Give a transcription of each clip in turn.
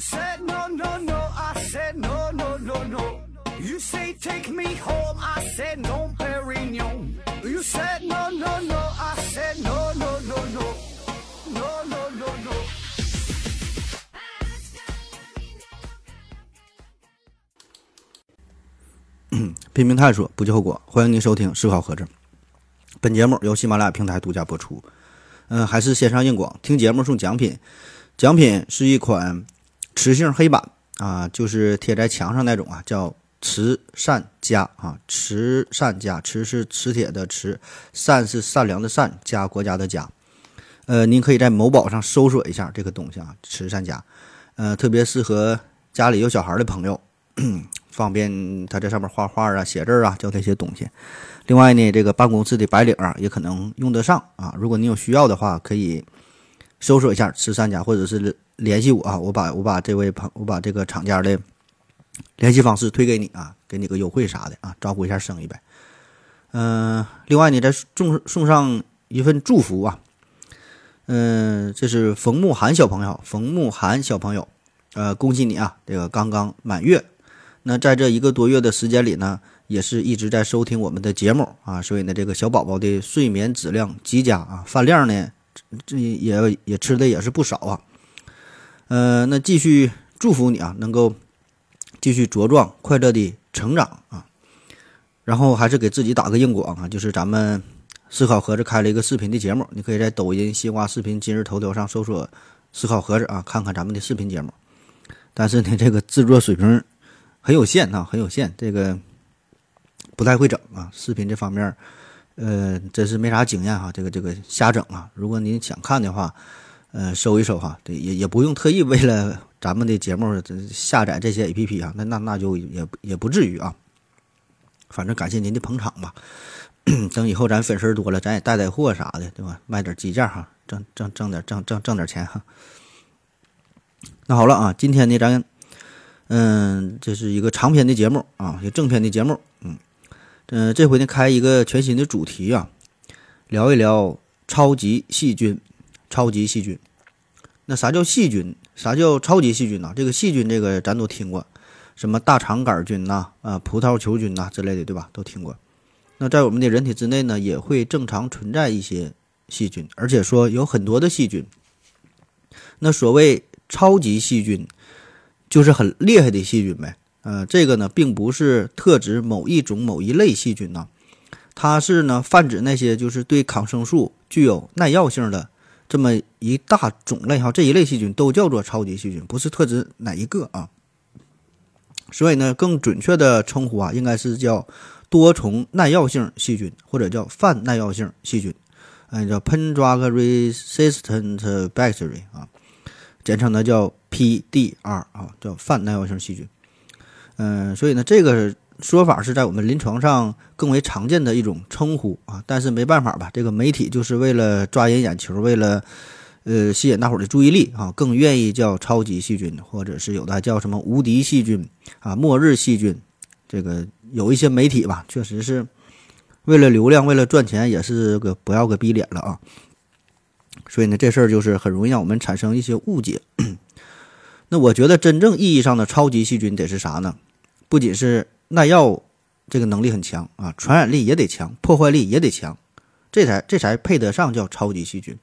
said no no no, I said no no no no. You say take me home, I said no, Perignon. You said no no no, I said no no no no, no no no no. 拼命探索，不计后果。欢迎您收听《思考盒子》。本节目由喜马拉雅平台独家播出。嗯、还是线上硬广，听节目送奖品。奖品是一款磁性黑板啊，就是贴在墙上那种啊，叫慈善家啊，慈善家，慈是磁铁的慈，善是善良的善，家国家的家。呃，您可以在某宝上搜索一下这个东西啊，慈善家。呃，特别适合家里有小孩的朋友。方便他在上面画画啊、写字啊，教这些东西。另外呢，这个办公室的白领啊，也可能用得上啊。如果你有需要的话，可以搜索一下慈善家，或者是联系我啊。我把我把这位朋，我把这个厂家的联系方式推给你啊，给你个优惠啥的啊，照顾一下生意呗。嗯、另外呢，再送送上一份祝福啊。嗯、这是冯慕涵小朋友，冯慕涵小朋友，呃，恭喜你啊，这个刚刚满月。那在这一个多月的时间里呢，也是一直在收听我们的节目啊，所以呢，这个小宝宝的睡眠质量极佳啊，饭量呢，这也也吃的也是不少啊。呃，那继续祝福你啊，能够继续茁壮、快乐的成长啊。然后还是给自己打个硬广啊，就是咱们思考盒子开了一个视频的节目，你可以在抖音、西瓜视频、今日头条上搜索“思考盒子”啊，看看咱们的视频节目。但是呢，这个制作水平。很有限啊，很有限，这个不太会整啊。视频这方面，呃，真是没啥经验哈。这个这个瞎整啊。如果您想看的话，呃，搜一搜哈，对，也也不用特意为了咱们的节目下载这些 A P P 啊，那那那就也也不至于啊。反正感谢您的捧场吧。等以后咱粉丝多了，咱也带带货啥的，对吧？卖点鸡架哈，挣挣挣点挣挣挣点钱哈。那好了啊，今天呢，咱。嗯，这是一个长篇的节目啊，一个正篇的节目。嗯，嗯，这回呢开一个全新的主题啊，聊一聊超级细菌。超级细菌，那啥叫细菌？啥叫超级细菌呢？这个细菌，这个咱都听过，什么大肠杆菌呐、啊葡萄球菌呐之类的，对吧？都听过。那在我们的人体之内呢，也会正常存在一些细菌，而且说有很多的细菌。那所谓超级细菌。就是很厉害的细菌呗，呃，这个呢并不是特指某一种某一类细菌呐，它是呢泛指那些就是对抗生素具有耐药性的这么一大种类哈，这一类细菌都叫做超级细菌，不是特指哪一个啊。所以呢，更准确的称呼啊，应该是叫多重耐药性细菌，或者叫泛耐药性细菌，哎，叫 Pen Drug resistant bacteria 啊。简称呢叫 PDR 啊，叫泛耐药性细菌。嗯，所以呢，这个说法是在我们临床上更为常见的一种称呼啊。但是没办法吧，这个媒体就是为了抓人眼球，为了呃吸引大伙儿的注意力啊，更愿意叫超级细菌，或者是有的叫什么无敌细菌啊、末日细菌。这个有一些媒体吧，确实是为了流量，为了赚钱，也是个不要个逼脸了啊。所以呢，这事儿就是很容易让我们产生一些误解。那我觉得真正意义上的超级细菌得是啥呢？不仅是耐药这个能力很强啊，传染力也得强，破坏力也得强，这才这才配得上叫超级细菌。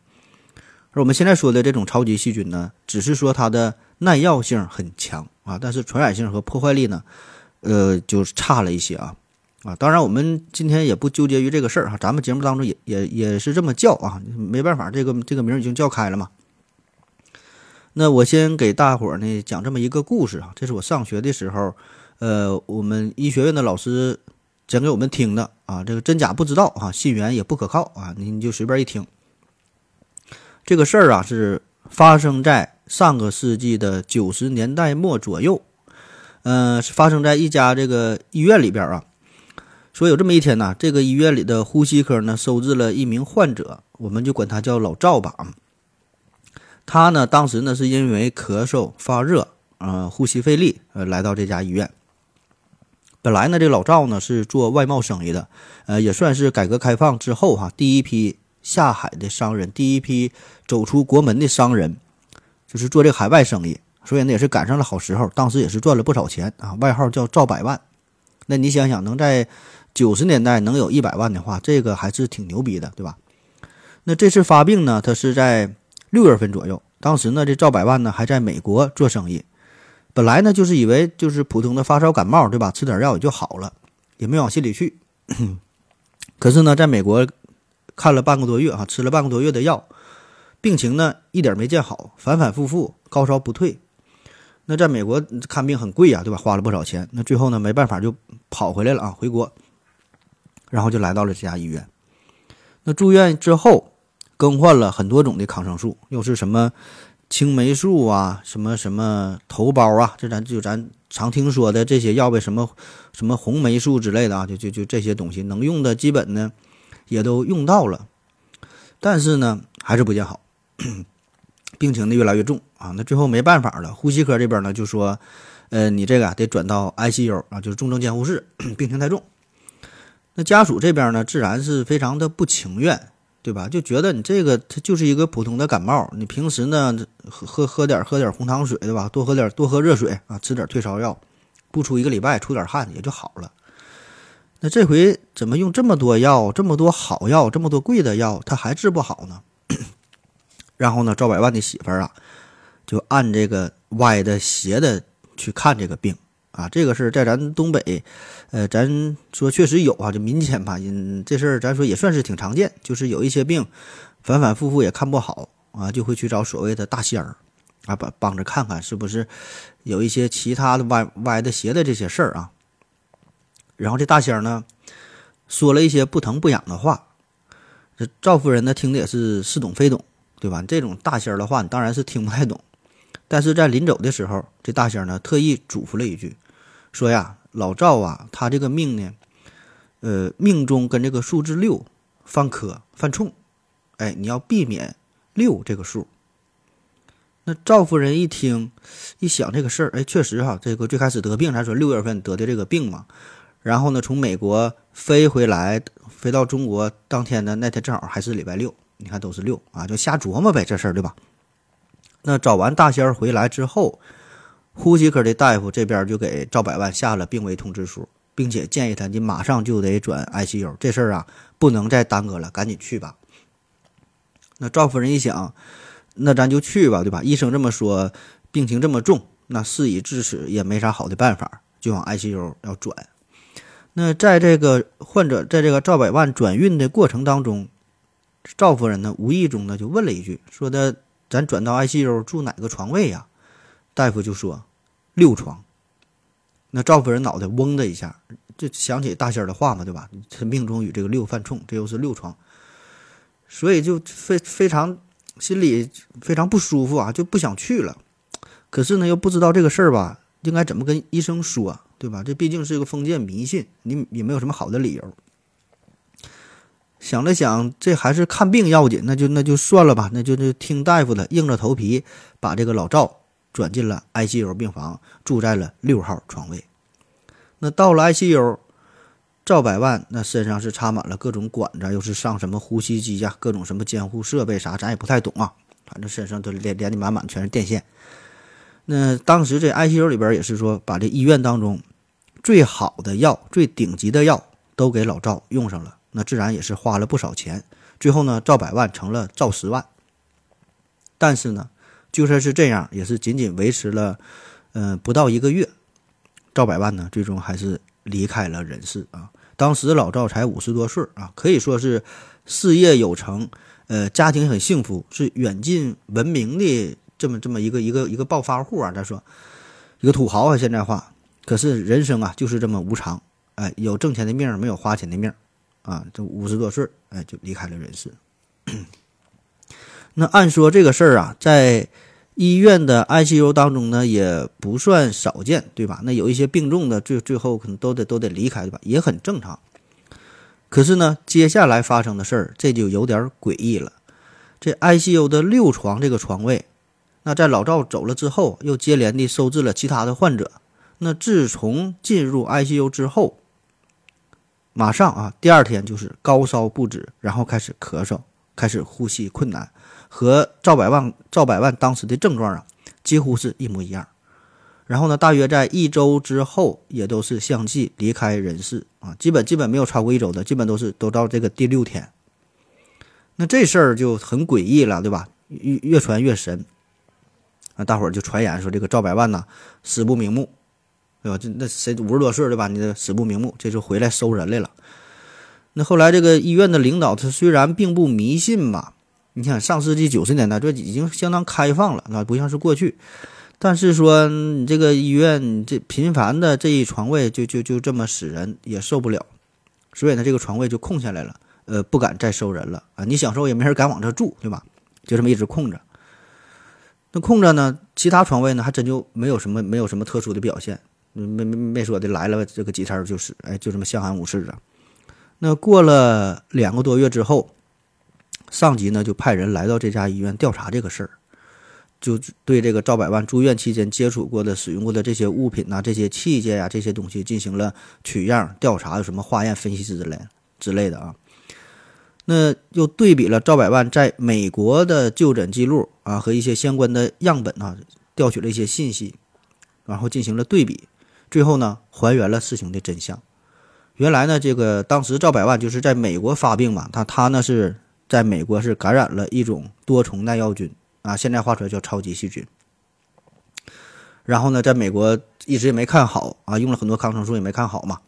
而我们现在说的这种超级细菌呢，只是说它的耐药性很强啊，但是传染性和破坏力呢，呃，就差了一些啊。啊，当然，我们今天也不纠结于这个事儿哈，咱们节目当中也也也是这么叫啊，没办法，这个这个名已经叫开了嘛。那我先给大伙儿呢讲这么一个故事啊，这是我上学的时候，呃，我们医学院的老师讲给我们听的啊，这个真假不知道啊，信源也不可靠啊，你就随便一听。这个事儿啊是发生在上个世纪的九十年代末左右，嗯，是发生在一家这个医院里边啊。说有这么一天呢，这个医院里的呼吸科呢收治了一名患者，我们就管他叫老赵吧。他呢当时呢是因为咳嗽、发热，呃，呼吸费力，呃，来到这家医院。本来呢，这老赵呢是做外贸生意的，呃，也算是改革开放之后哈第一批下海的商人，第一批走出国门的商人，就是做这个海外生意。所以呢也是赶上了好时候，当时也是赚了不少钱啊，外号叫赵百万。那你想想，能在九十年代能有一百万的话，这个还是挺牛逼的，对吧？那这次发病呢，他是在六月份左右，当时呢这赵百万呢还在美国做生意，本来呢就是以为就是普通的发烧感冒，对吧？吃点药也就好了，也没往心里去。可是呢，在美国看了半个多月啊，吃了半个多月的药，病情呢一点没见好，反反复复，高烧不退。那在美国看病很贵呀，对吧？花了不少钱。那最后呢，没办法就跑回来了啊，回国，然后就来到了这家医院。那住院之后，更换了很多种的抗生素，又是什么青霉素啊，什么什么头孢啊，这咱就咱常听说的这些药呗，什么什么红霉素之类的啊，就就就这些东西能用的基本呢也都用到了，但是呢还是不见好。病情呢越来越重啊，那最后没办法了，呼吸科这边呢就说，呃，你这个得转到 ICU 啊，就是重症监护室，病情太重。那家属这边呢，自然是非常的不情愿，对吧？就觉得你这个它就是一个普通的感冒，你平时呢喝喝喝点喝点红糖水，对吧？多喝点多喝热水啊，吃点退烧药，不出一个礼拜出点汗也就好了。那这回怎么用这么多药，这么多好药，这么多贵的药，他还治不好呢？然后呢，赵百万的媳妇儿啊，就按这个歪的、斜的去看这个病啊。这个事儿在咱东北，呃，咱说确实有啊，就民间吧，嗯，这事儿咱说也算是挺常见。就是有一些病反反复复也看不好啊，就会去找所谓的大仙儿啊，帮帮着看看是不是有一些其他的歪歪的、斜的这些事儿啊。然后这大仙儿呢，说了一些不疼不痒的话，这赵夫人呢听的也是似懂非懂。对吧？这种大仙儿的话，你当然是听不太懂。但是在临走的时候，这大仙儿呢特意嘱咐了一句，说呀，老赵啊，他这个命呢，呃，命中跟这个数字六犯科犯冲，哎，你要避免六这个数。那赵夫人一听，一想这个事儿，哎，确实哈，这个最开始得病，咱说六月份得的这个病嘛，然后呢，从美国飞回来，飞到中国当天的那天正好还是礼拜六。你看都是六啊，就瞎琢磨呗，这事儿对吧？那找完大仙儿回来之后，呼吸科的大夫这边就给赵百万下了病危通知书，并且建议他你马上就得转 ICU，这事儿啊不能再耽搁了，赶紧去吧。那赵夫人一想，那咱就去吧，对吧？医生这么说，病情这么重，那事已至此也没啥好的办法，就往 ICU 要转。那在这个患者在这个赵百万转运的过程当中。赵夫人呢，无意中呢就问了一句，说的咱转到 ICU 住哪个床位呀？大夫就说六床。那赵夫人脑袋嗡的一下，就想起大仙的话嘛，对吧？他命中与这个六犯冲，这又是六床，所以就非非常心里非常不舒服啊，就不想去了。可是呢，又不知道这个事儿吧，应该怎么跟医生说，对吧？这毕竟是一个封建迷信，你也没有什么好的理由。想了想，这还是看病要紧，那就那就算了吧，那就就听大夫的，硬着头皮把这个老赵转进了 ICU 病房，住在了六号床位。那到了 ICU，赵百万那身上是插满了各种管子，又是上什么呼吸机呀，各种什么监护设备啥，咱也不太懂啊，反正身上都连连的满满全是电线。那当时这 ICU 里边也是说，把这医院当中最好的药、最顶级的药都给老赵用上了。那自然也是花了不少钱，最后呢，赵百万成了赵十万。但是呢，就算是这样，也是仅仅维持了，嗯，不到一个月，赵百万呢，最终还是离开了人世啊。当时老赵才五十多岁啊，可以说是事业有成，呃，家庭很幸福，是远近闻名的这么这么一个一个一个暴发户啊。咱说一个土豪啊，现在话，可是人生啊，就是这么无常，哎，有挣钱的命，没有花钱的命。啊，这五十多岁哎，就离开了人世。那按说这个事儿啊，在医院的 ICU 当中呢，也不算少见，对吧？那有一些病重的，最最后可能都得都得离开，对吧？也很正常。可是呢，接下来发生的事儿，这就有点诡异了。这 ICU 的六床这个床位，那在老赵走了之后，又接连的收治了其他的患者。那自从进入 ICU 之后，马上啊，第二天就是高烧不止，然后开始咳嗽，开始呼吸困难，和赵百万赵百万当时的症状啊，几乎是一模一样。然后呢，大约在一周之后，也都是相继离开人世啊，基本基本没有超过一周的，基本都是都到这个第六天。那这事儿就很诡异了，对吧？越越传越神啊，大伙儿就传言说这个赵百万呐死不瞑目，对吧？这那谁五十多岁对吧？你这死不瞑目，这就回来收人来了。那后来这个医院的领导他虽然并不迷信吧，你想上世纪九十年代这已经相当开放了那，不像是过去。但是说你这个医院这频繁的这一床位就就就这么使人也受不了，所以呢这个床位就空下来了，呃不敢再收人了啊！你想收也没人敢往这住，对吧？就这么一直空着。那空着呢，其他床位呢还真就没有什么没有什么特殊的表现，没没没说的来了这个几天就是，哎就这么相安无事啊。那过了两个多月之后，上级呢就派人来到这家医院调查这个事儿。就对这个赵百万住院期间接触过的、使用过的这些物品呐、这些器械呀、这些东西进行了取样调查，有什么化验分析之类之类的啊。那又对比了赵百万在美国的就诊记录啊和一些相关的样本啊，调取了一些信息，然后进行了对比，最后呢还原了事情的真相。原来呢，这个当时赵百万就是在美国发病嘛，他他呢是在美国是感染了一种多重耐药菌。啊，现在画出来叫超级细菌。然后呢，在美国一直也没看好啊，用了很多抗生素也没看好嘛，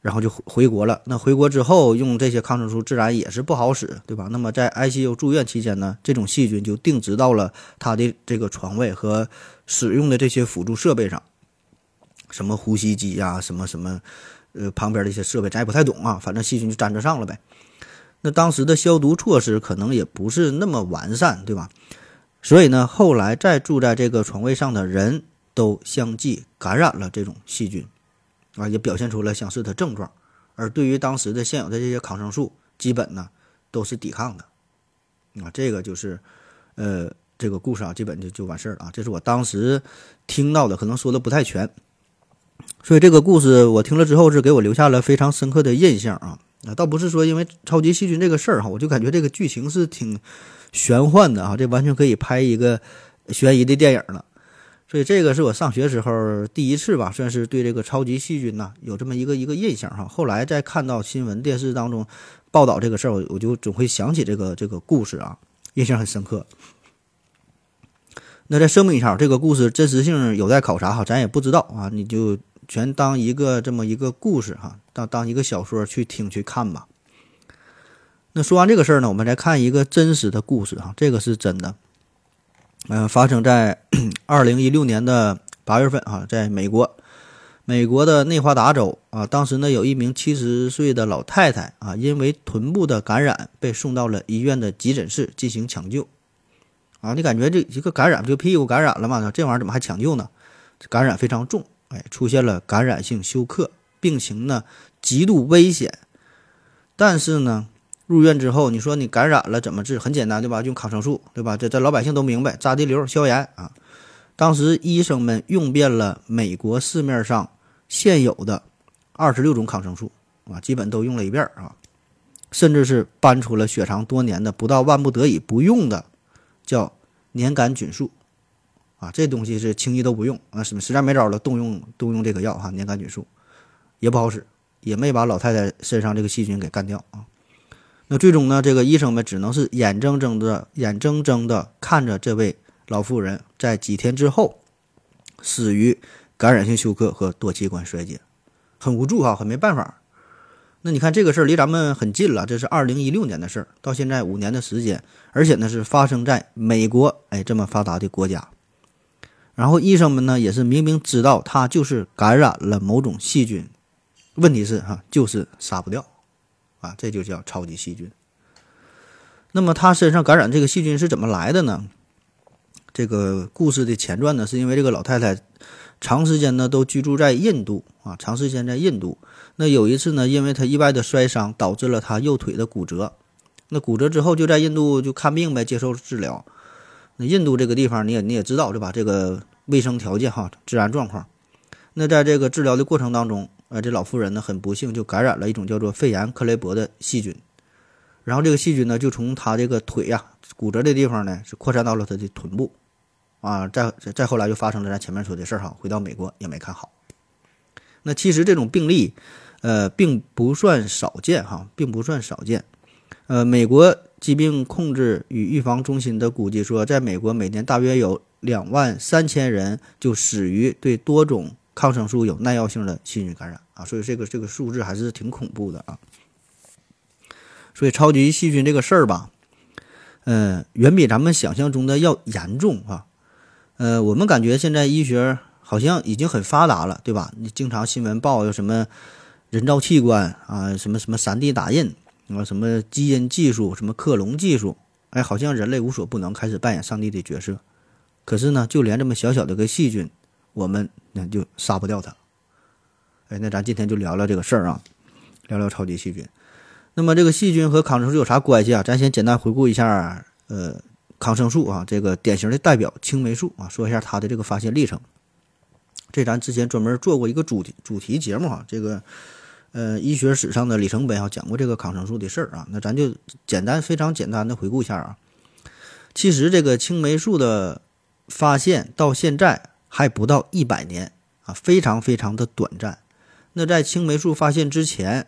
然后就回国了。那回国之后用这些抗生素自然也是不好使，对吧？那么在 ICU 住院期间呢，这种细菌就定植到了他的这个床位和使用的这些辅助设备上，什么呼吸机呀，什么什么，呃，旁边的一些设备咱也不太懂啊，反正细菌就粘着上了呗。那当时的消毒措施可能也不是那么完善，对吧？所以呢，后来再住在这个床位上的人都相继感染了这种细菌，啊，也表现出了相似的症状。而对于当时的现有的这些抗生素，基本呢都是抵抗的。啊，这个就是，呃，这个故事啊，基本就就完事儿了啊。这是我当时听到的，可能说的不太全。所以这个故事我听了之后是给我留下了非常深刻的印象啊。啊，倒不是说因为超级细菌这个事儿哈，我就感觉这个剧情是挺。玄幻的啊，这完全可以拍一个悬疑的电影了。所以这个是我上学时候第一次吧，算是对这个超级细菌呐有这么一个一个印象哈。后来再看到新闻电视当中报道这个事儿，我我就总会想起这个这个故事啊，印象很深刻。那再声明一下，这个故事真实性有待考察哈，咱也不知道啊，你就全当一个这么一个故事哈，当当一个小说去听去看吧。那说完这个事儿呢，我们再看一个真实的故事哈，这个是真的，嗯，发生在 二零一六年的八月份啊，在美国，美国的内华达州啊，当时呢有一名七十岁的老太太啊，因为臀部的感染被送到了医院的急诊室进行抢救，啊，你感觉这一个感染就屁股感染了嘛？这玩意儿怎么还抢救呢？感染非常重，哎，出现了感染性休克，病情呢极度危险，但是呢。入院之后，你说你感染了怎么治？很简单，对吧？用抗生素，对吧？这这老百姓都明白，扎滴流消炎啊。当时医生们用遍了美国市面上现有的二十六种抗生素啊，基本都用了一遍啊，甚至是搬出了血藏多年的，不到万不得已不用的，叫粘杆菌素啊。这东西是轻易都不用啊，什么实在没招了，动用动用这个药哈，粘杆菌素也不好使，也没把老太太身上这个细菌给干掉啊。那最终呢，这个医生们只能是眼睁睁的、眼睁睁的看着这位老妇人在几天之后死于感染性休克和多器官衰竭，很无助啊，很没办法。那你看这个事儿离咱们很近了，这是二零一六年的事儿，到现在五年的时间，而且呢是发生在美国，哎，这么发达的国家。然后医生们呢也是明明知道他就是感染了某种细菌，问题是哈，就是杀不掉。啊，这就叫超级细菌。那么他身上感染这个细菌是怎么来的呢？这个故事的前传呢，是因为这个老太太长时间呢都居住在印度啊，长时间在印度。那有一次呢，因为她意外的摔伤，导致了她右腿的骨折。那骨折之后就在印度就看病呗，接受治疗。那印度这个地方你也你也知道对吧？这个卫生条件哈，治安状况。那在这个治疗的过程当中。啊，这老妇人呢，很不幸就感染了一种叫做肺炎克雷伯的细菌，然后这个细菌呢，就从她这个腿呀骨折的地方呢，是扩散到了她的臀部，啊，再再后来就发生了咱前面说的事儿哈，回到美国也没看好。那其实这种病例，呃，并不算少见哈，并不算少见。呃，美国疾病控制与预防中心的估计说，在美国每年大约有两万三千人就死于对多种抗生素有耐药性的细菌感染啊，所以这个这个数字还是挺恐怖的啊。所以超级细菌这个事儿吧，嗯，远比咱们想象中的要严重啊。呃，我们感觉现在医学好像已经很发达了，对吧？你经常新闻报有什么人造器官啊，什么什么三 D 打印。啊，什么基因技术，什么克隆技术，哎，好像人类无所不能，开始扮演上帝的角色。可是呢，就连这么小小的个细菌，我们那就杀不掉它。哎，那咱今天就聊聊这个事儿啊，聊聊超级细菌。那么这个细菌和抗生素有啥关系啊？咱先简单回顾一下，呃，抗生素啊，这个典型的代表青霉素啊，说一下它的这个发现历程。这咱之前专门做过一个主题主题节目哈，这个。呃，医学史上的里程碑啊，讲过这个抗生素的事儿啊，那咱就简单非常简单的回顾一下啊。其实这个青霉素的发现到现在还不到一百年啊，非常非常的短暂。那在青霉素发现之前，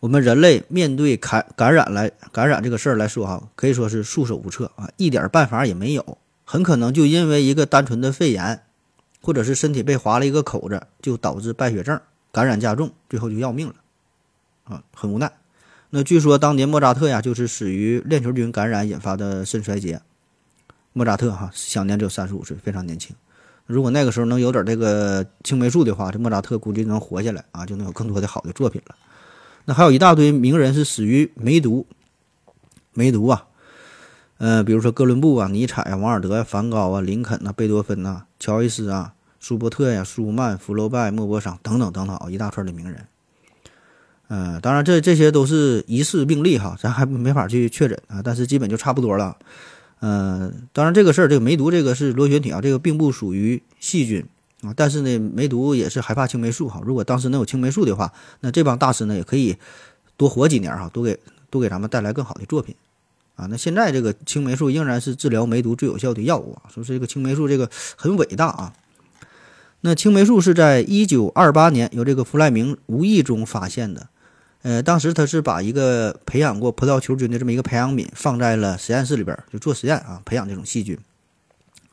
我们人类面对感感染来感染这个事儿来说哈，可以说是束手无策啊，一点办法也没有，很可能就因为一个单纯的肺炎，或者是身体被划了一个口子，就导致败血症。感染加重，最后就要命了，啊，很无奈。那据说当年莫扎特呀，就是死于链球菌感染引发的肾衰竭。莫扎特哈，享年只有三十五岁，非常年轻。如果那个时候能有点这个青霉素的话，这莫扎特估计能活下来啊，就能有更多的好的作品了。那还有一大堆名人是死于梅毒，梅毒啊，呃，比如说哥伦布啊、尼采啊、王尔德啊、梵高啊、林肯呐、贝多芬呐、乔伊斯啊。舒伯特呀、舒曼、福楼拜、莫泊桑等等等等啊，一大串的名人。嗯，当然这这些都是疑似病例哈，咱还没法去确诊啊，但是基本就差不多了。嗯，当然这个事儿，这个梅毒这个是螺旋体啊，这个并不属于细菌啊，但是呢，梅毒也是害怕青霉素哈。如果当时能有青霉素的话，那这帮大师呢也可以多活几年哈，多给多给咱们带来更好的作品啊。那现在这个青霉素仍然是治疗梅毒最有效的药物啊，说这个青霉素这个很伟大啊。那青霉素是在一九二八年由这个弗莱明无意中发现的，呃，当时他是把一个培养过葡萄球菌的这么一个培养皿放在了实验室里边，就做实验啊，培养这种细菌。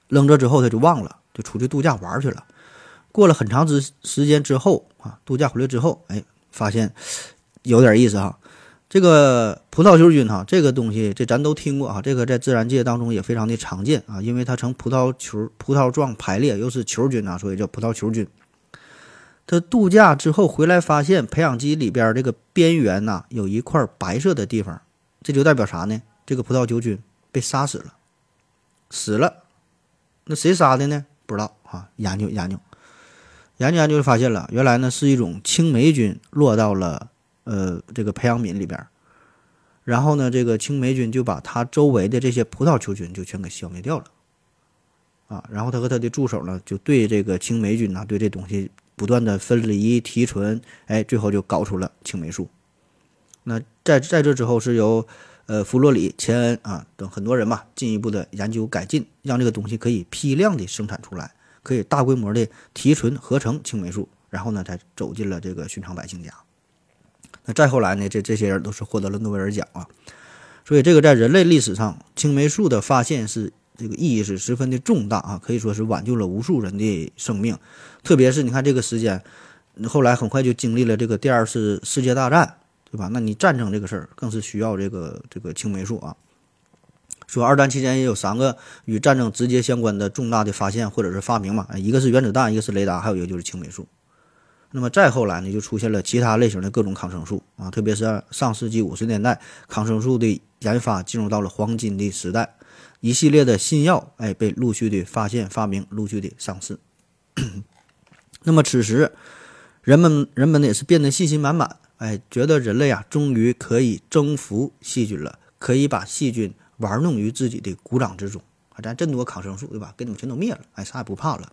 扔着之后他就忘了，就出去度假玩去了。过了很长之时间之后啊，度假回来之后，哎，发现有点意思哈。这个葡萄球菌哈，这个东西这咱都听过啊，这个在自然界当中也非常的常见啊，因为它呈葡萄球、葡萄状排列，又是球菌啊，所以叫葡萄球菌。他度假之后回来，发现培养基里边这个边缘呐有一块白色的地方，这就代表啥呢？这个葡萄球菌被杀死了，死了。那谁杀的呢？不知道啊。研究研究，研究研究就发现了，原来呢是一种青霉菌落到了。呃，这个培养皿里边，然后呢，这个青霉菌就把它周围的这些葡萄球菌就全给消灭掉了，啊，然后他和他的助手呢，就对这个青霉菌呢，对这东西不断的分离提纯，哎，最后就搞出了青霉素。那在在这之后，是由呃弗洛里、钱恩啊等很多人嘛，进一步的研究改进，让这个东西可以批量的生产出来，可以大规模的提纯合成青霉素，然后呢，才走进了这个寻常百姓家。那再后来呢？这这些人都是获得了诺贝尔奖啊，所以这个在人类历史上，青霉素的发现是这个意义是十分的重大啊，可以说是挽救了无数人的生命。特别是你看这个时间，后来很快就经历了这个第二次世界大战，对吧？那你战争这个事儿更是需要这个这个青霉素啊。说二战期间也有三个与战争直接相关的重大的发现或者是发明嘛，一个是原子弹，一个是雷达，还有一个就是青霉素。那么再后来呢，就出现了其他类型的各种抗生素啊，特别是上世纪五十年代，抗生素的研发进入到了黄金的时代，一系列的新药哎被陆续的发现、发明，陆续的上市。那么此时，人们人们呢也是变得信心满满，哎，觉得人类啊终于可以征服细菌了，可以把细菌玩弄于自己的股掌之中啊！咱这么多抗生素对吧？给你们全都灭了，哎，啥也不怕了。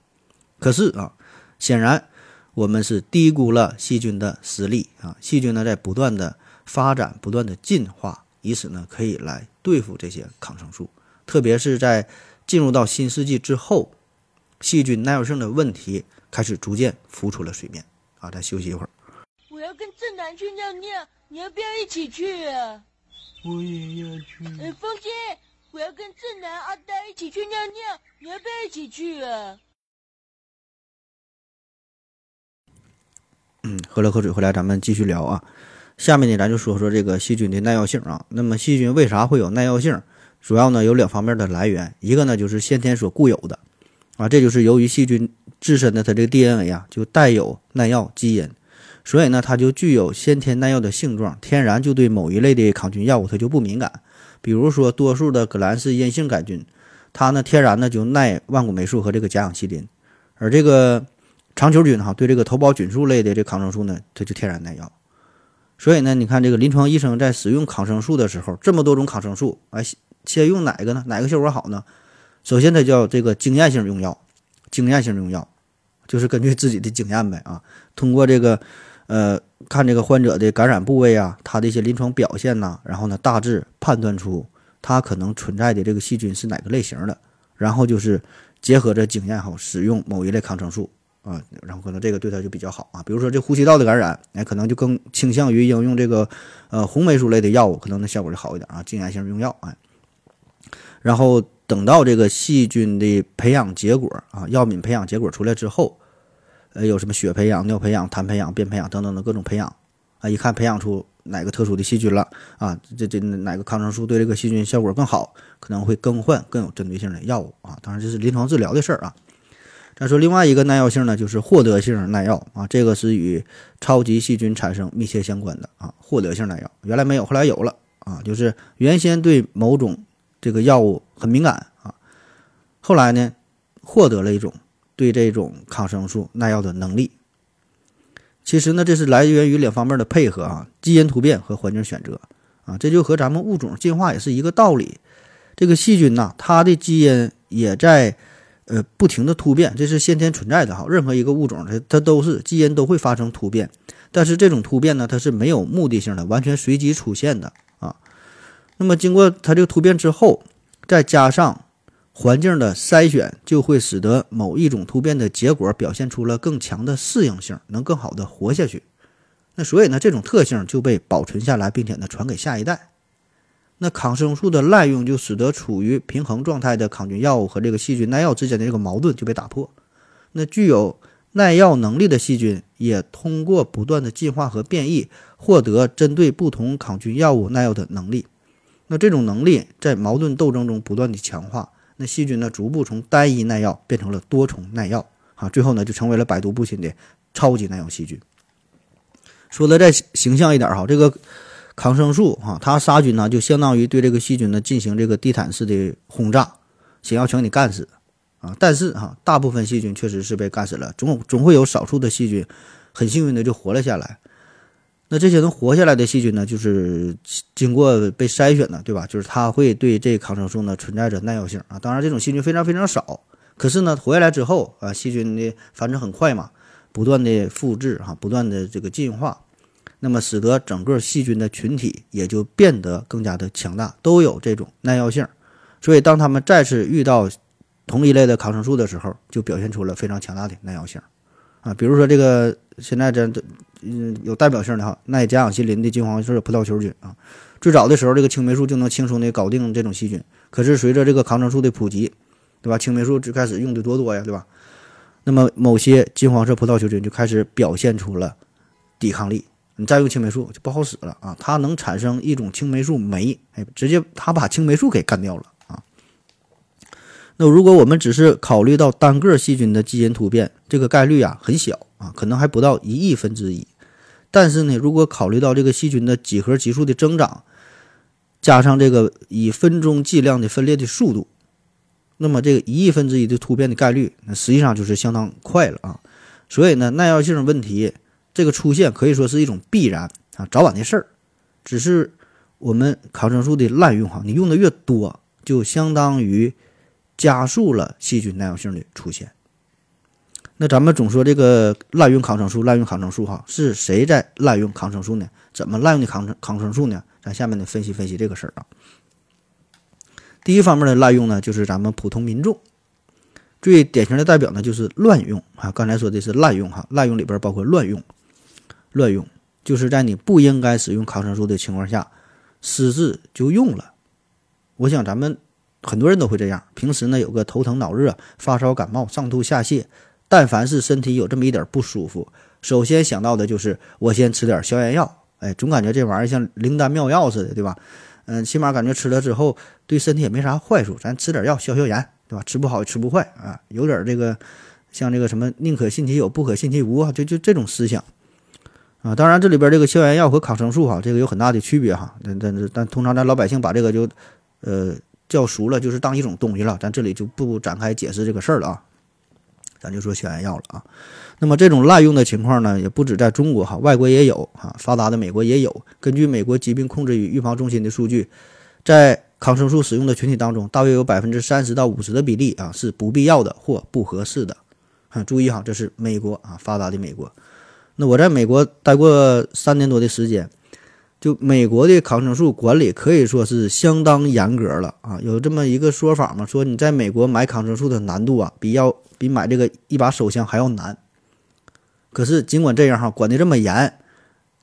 可是啊，显然。我们是低估了细菌的实力啊！细菌呢在不断的发展、不断的进化，以此呢可以来对付这些抗生素。特别是在进入到新世纪之后，细菌耐药性的问题开始逐渐浮出了水面啊。再休息一会儿。我要跟正南去尿尿，你要不要一起去啊？我也要去。呃，风姐，我要跟正南、阿呆一起去尿尿，你要不要一起去啊？嗯，喝了口水回来，咱们继续聊啊。下面呢，咱就说说这个细菌的耐药性啊。那么细菌为啥会有耐药性？主要呢有两方面的来源，一个呢就是先天所固有的啊，这就是由于细菌自身的它这个 DNA 啊就带有耐药基因，所以呢它就具有先天耐药的性状，天然就对某一类的抗菌药物它就不敏感。比如说多数的革兰氏阴性杆菌，它呢天然呢就耐万古霉素和这个甲氧西林，而这个长球菌哈对这个头孢菌素类的这抗生素呢它就天然耐药。所以呢，你看这个临床医生在使用抗生素的时候，这么多种抗生素，哎，先用哪个呢？哪个效果好呢？首先，它叫这个经验性用药，经验性用药就是根据自己的经验呗啊，通过这个呃看这个患者的感染部位啊，他的一些临床表现呐，然后呢大致判断出他可能存在的这个细菌是哪个类型的，然后就是结合着经验后，使用某一类抗生素。啊，然后可能这个对他就比较好啊，比如说这呼吸道的感染，哎，可能就更倾向于应用这个呃红霉素类的药物，可能那效果就好一点啊，经验性用药哎。然后等到这个细菌的培养结果啊，药品培养结果出来之后，呃，有什么血培养、尿培养、痰培养、便培养等等的各种培养啊，一看培养出哪个特殊的细菌了啊，这这哪个抗生素对这个细菌效果更好，可能会更换更有针对性的药物啊。当然这是临床治疗的事儿啊。再说另外一个耐药性呢，就是获得性耐药啊，这个是与超级细菌产生密切相关的啊。获得性耐药原来没有，后来有了啊，就是原先对某种这个药物很敏感啊，后来呢获得了一种对这种抗生素耐药的能力。其实呢，这是来源于两方面的配合啊，基因突变和环境选择啊，这就和咱们物种进化也是一个道理。这个细菌呐，它的基因也在。呃，不停的突变，这是先天存在的哈。任何一个物种，它它都是基因都会发生突变，但是这种突变呢，它是没有目的性的，完全随机出现的。那么经过它这个突变之后，再加上环境的筛选，就会使得某一种突变的结果表现出了更强的适应性，能更好的活下去。那所以呢，这种特性就被保存下来，并且呢传给下一代。那抗生素的滥用就使得处于平衡状态的抗菌药物和这个细菌耐药之间的这个矛盾就被打破。那具有耐药能力的细菌也通过不断的进化和变异，获得针对不同抗菌药物耐药的能力。那这种能力在矛盾斗争中不断的强化。那细菌呢，逐步从单一耐药变成了多重耐药啊，最后呢，就成为了百毒不侵的超级耐药细菌。说的再形象一点哈，这个。抗生素哈，它杀菌呢，就相当于对这个细菌呢进行这个地毯式的轰炸，想要全给你干死啊！但是哈，大部分细菌确实是被干死了，总总会有少数的细菌很幸运的就活了下来。那这些能活下来的细菌呢，就是经过被筛选的，对吧？就是它会对这抗生素呢存在着耐药性啊。当然，这种细菌非常非常少，可是呢，活下来之后啊，细菌的繁殖很快嘛，不断的复制哈，不断的这个进化。那么，使得整个细菌的群体也就变得更加的强大，都有这种耐药性。所以，当他们再次遇到同一类的抗生素的时候，就表现出了非常强大的耐药性。啊，比如说这个现在这嗯有代表性的哈，耐甲氧西林的金黄色葡萄球菌啊，最早的时候这个青霉素就能轻松的搞定这种细菌。可是随着这个抗生素的普及，对吧？青霉素最开始用的多多呀，对吧？那么某些金黄色葡萄球菌就开始表现出了抵抗力。你再用青霉素就不好使了啊！它能产生一种青霉素酶，哎，直接它把青霉素给干掉了啊。那如果我们只是考虑到单个细菌的基因突变，这个概率啊很小啊，可能还不到一亿分之一。但是呢，如果考虑到这个细菌的几何级数的增长，加上这个以分钟计量的分裂的速度，那么这个一亿分之一的突变的概率，那实际上就是相当快了啊。所以呢，耐药性问题。这个出现可以说是一种必然啊，早晚的事儿。只是我们抗生素的滥用哈，你用的越多，就相当于加速了细菌耐药性的出现。那咱们总说这个滥用抗生素，滥用抗生素哈，是谁在滥用抗生素呢？怎么滥用的抗生抗生素呢？咱下面呢分析分析这个事儿啊。第一方面的滥用呢，就是咱们普通民众。最典型的代表呢，就是乱用啊。刚才说的是滥用哈，滥用里边包括乱用，乱用就是在你不应该使用抗生素的情况下，私自就用了。我想咱们很多人都会这样，平时呢有个头疼脑热、发烧感冒、上吐下泻，但凡是身体有这么一点不舒服，首先想到的就是我先吃点消炎药。哎，总感觉这玩意儿像灵丹妙药似的，对吧？嗯，起码感觉吃了之后对身体也没啥坏处，咱吃点药消消炎。对吧？吃不好也吃不坏啊，有点这个，像这个什么宁可信其有，不可信其无啊，就就这种思想啊。当然，这里边这个消炎药和抗生素哈，这个有很大的区别哈。但但但通常咱老百姓把这个就呃叫熟了，就是当一种东西了。咱这里就不展开解释这个事儿了啊。咱就说消炎药了啊。那么这种滥用的情况呢，也不止在中国哈，外国也有啊，发达的美国也有。根据美国疾病控制与预防中心的数据，在抗生素使用的群体当中，大约有百分之三十到五十的比例啊是不必要的或不合适的。啊，注意哈，这是美国啊，发达的美国。那我在美国待过三年多的时间，就美国的抗生素管理可以说是相当严格了啊。有这么一个说法嘛，说你在美国买抗生素的难度啊，比要比买这个一把手枪还要难。可是尽管这样哈，管的这么严，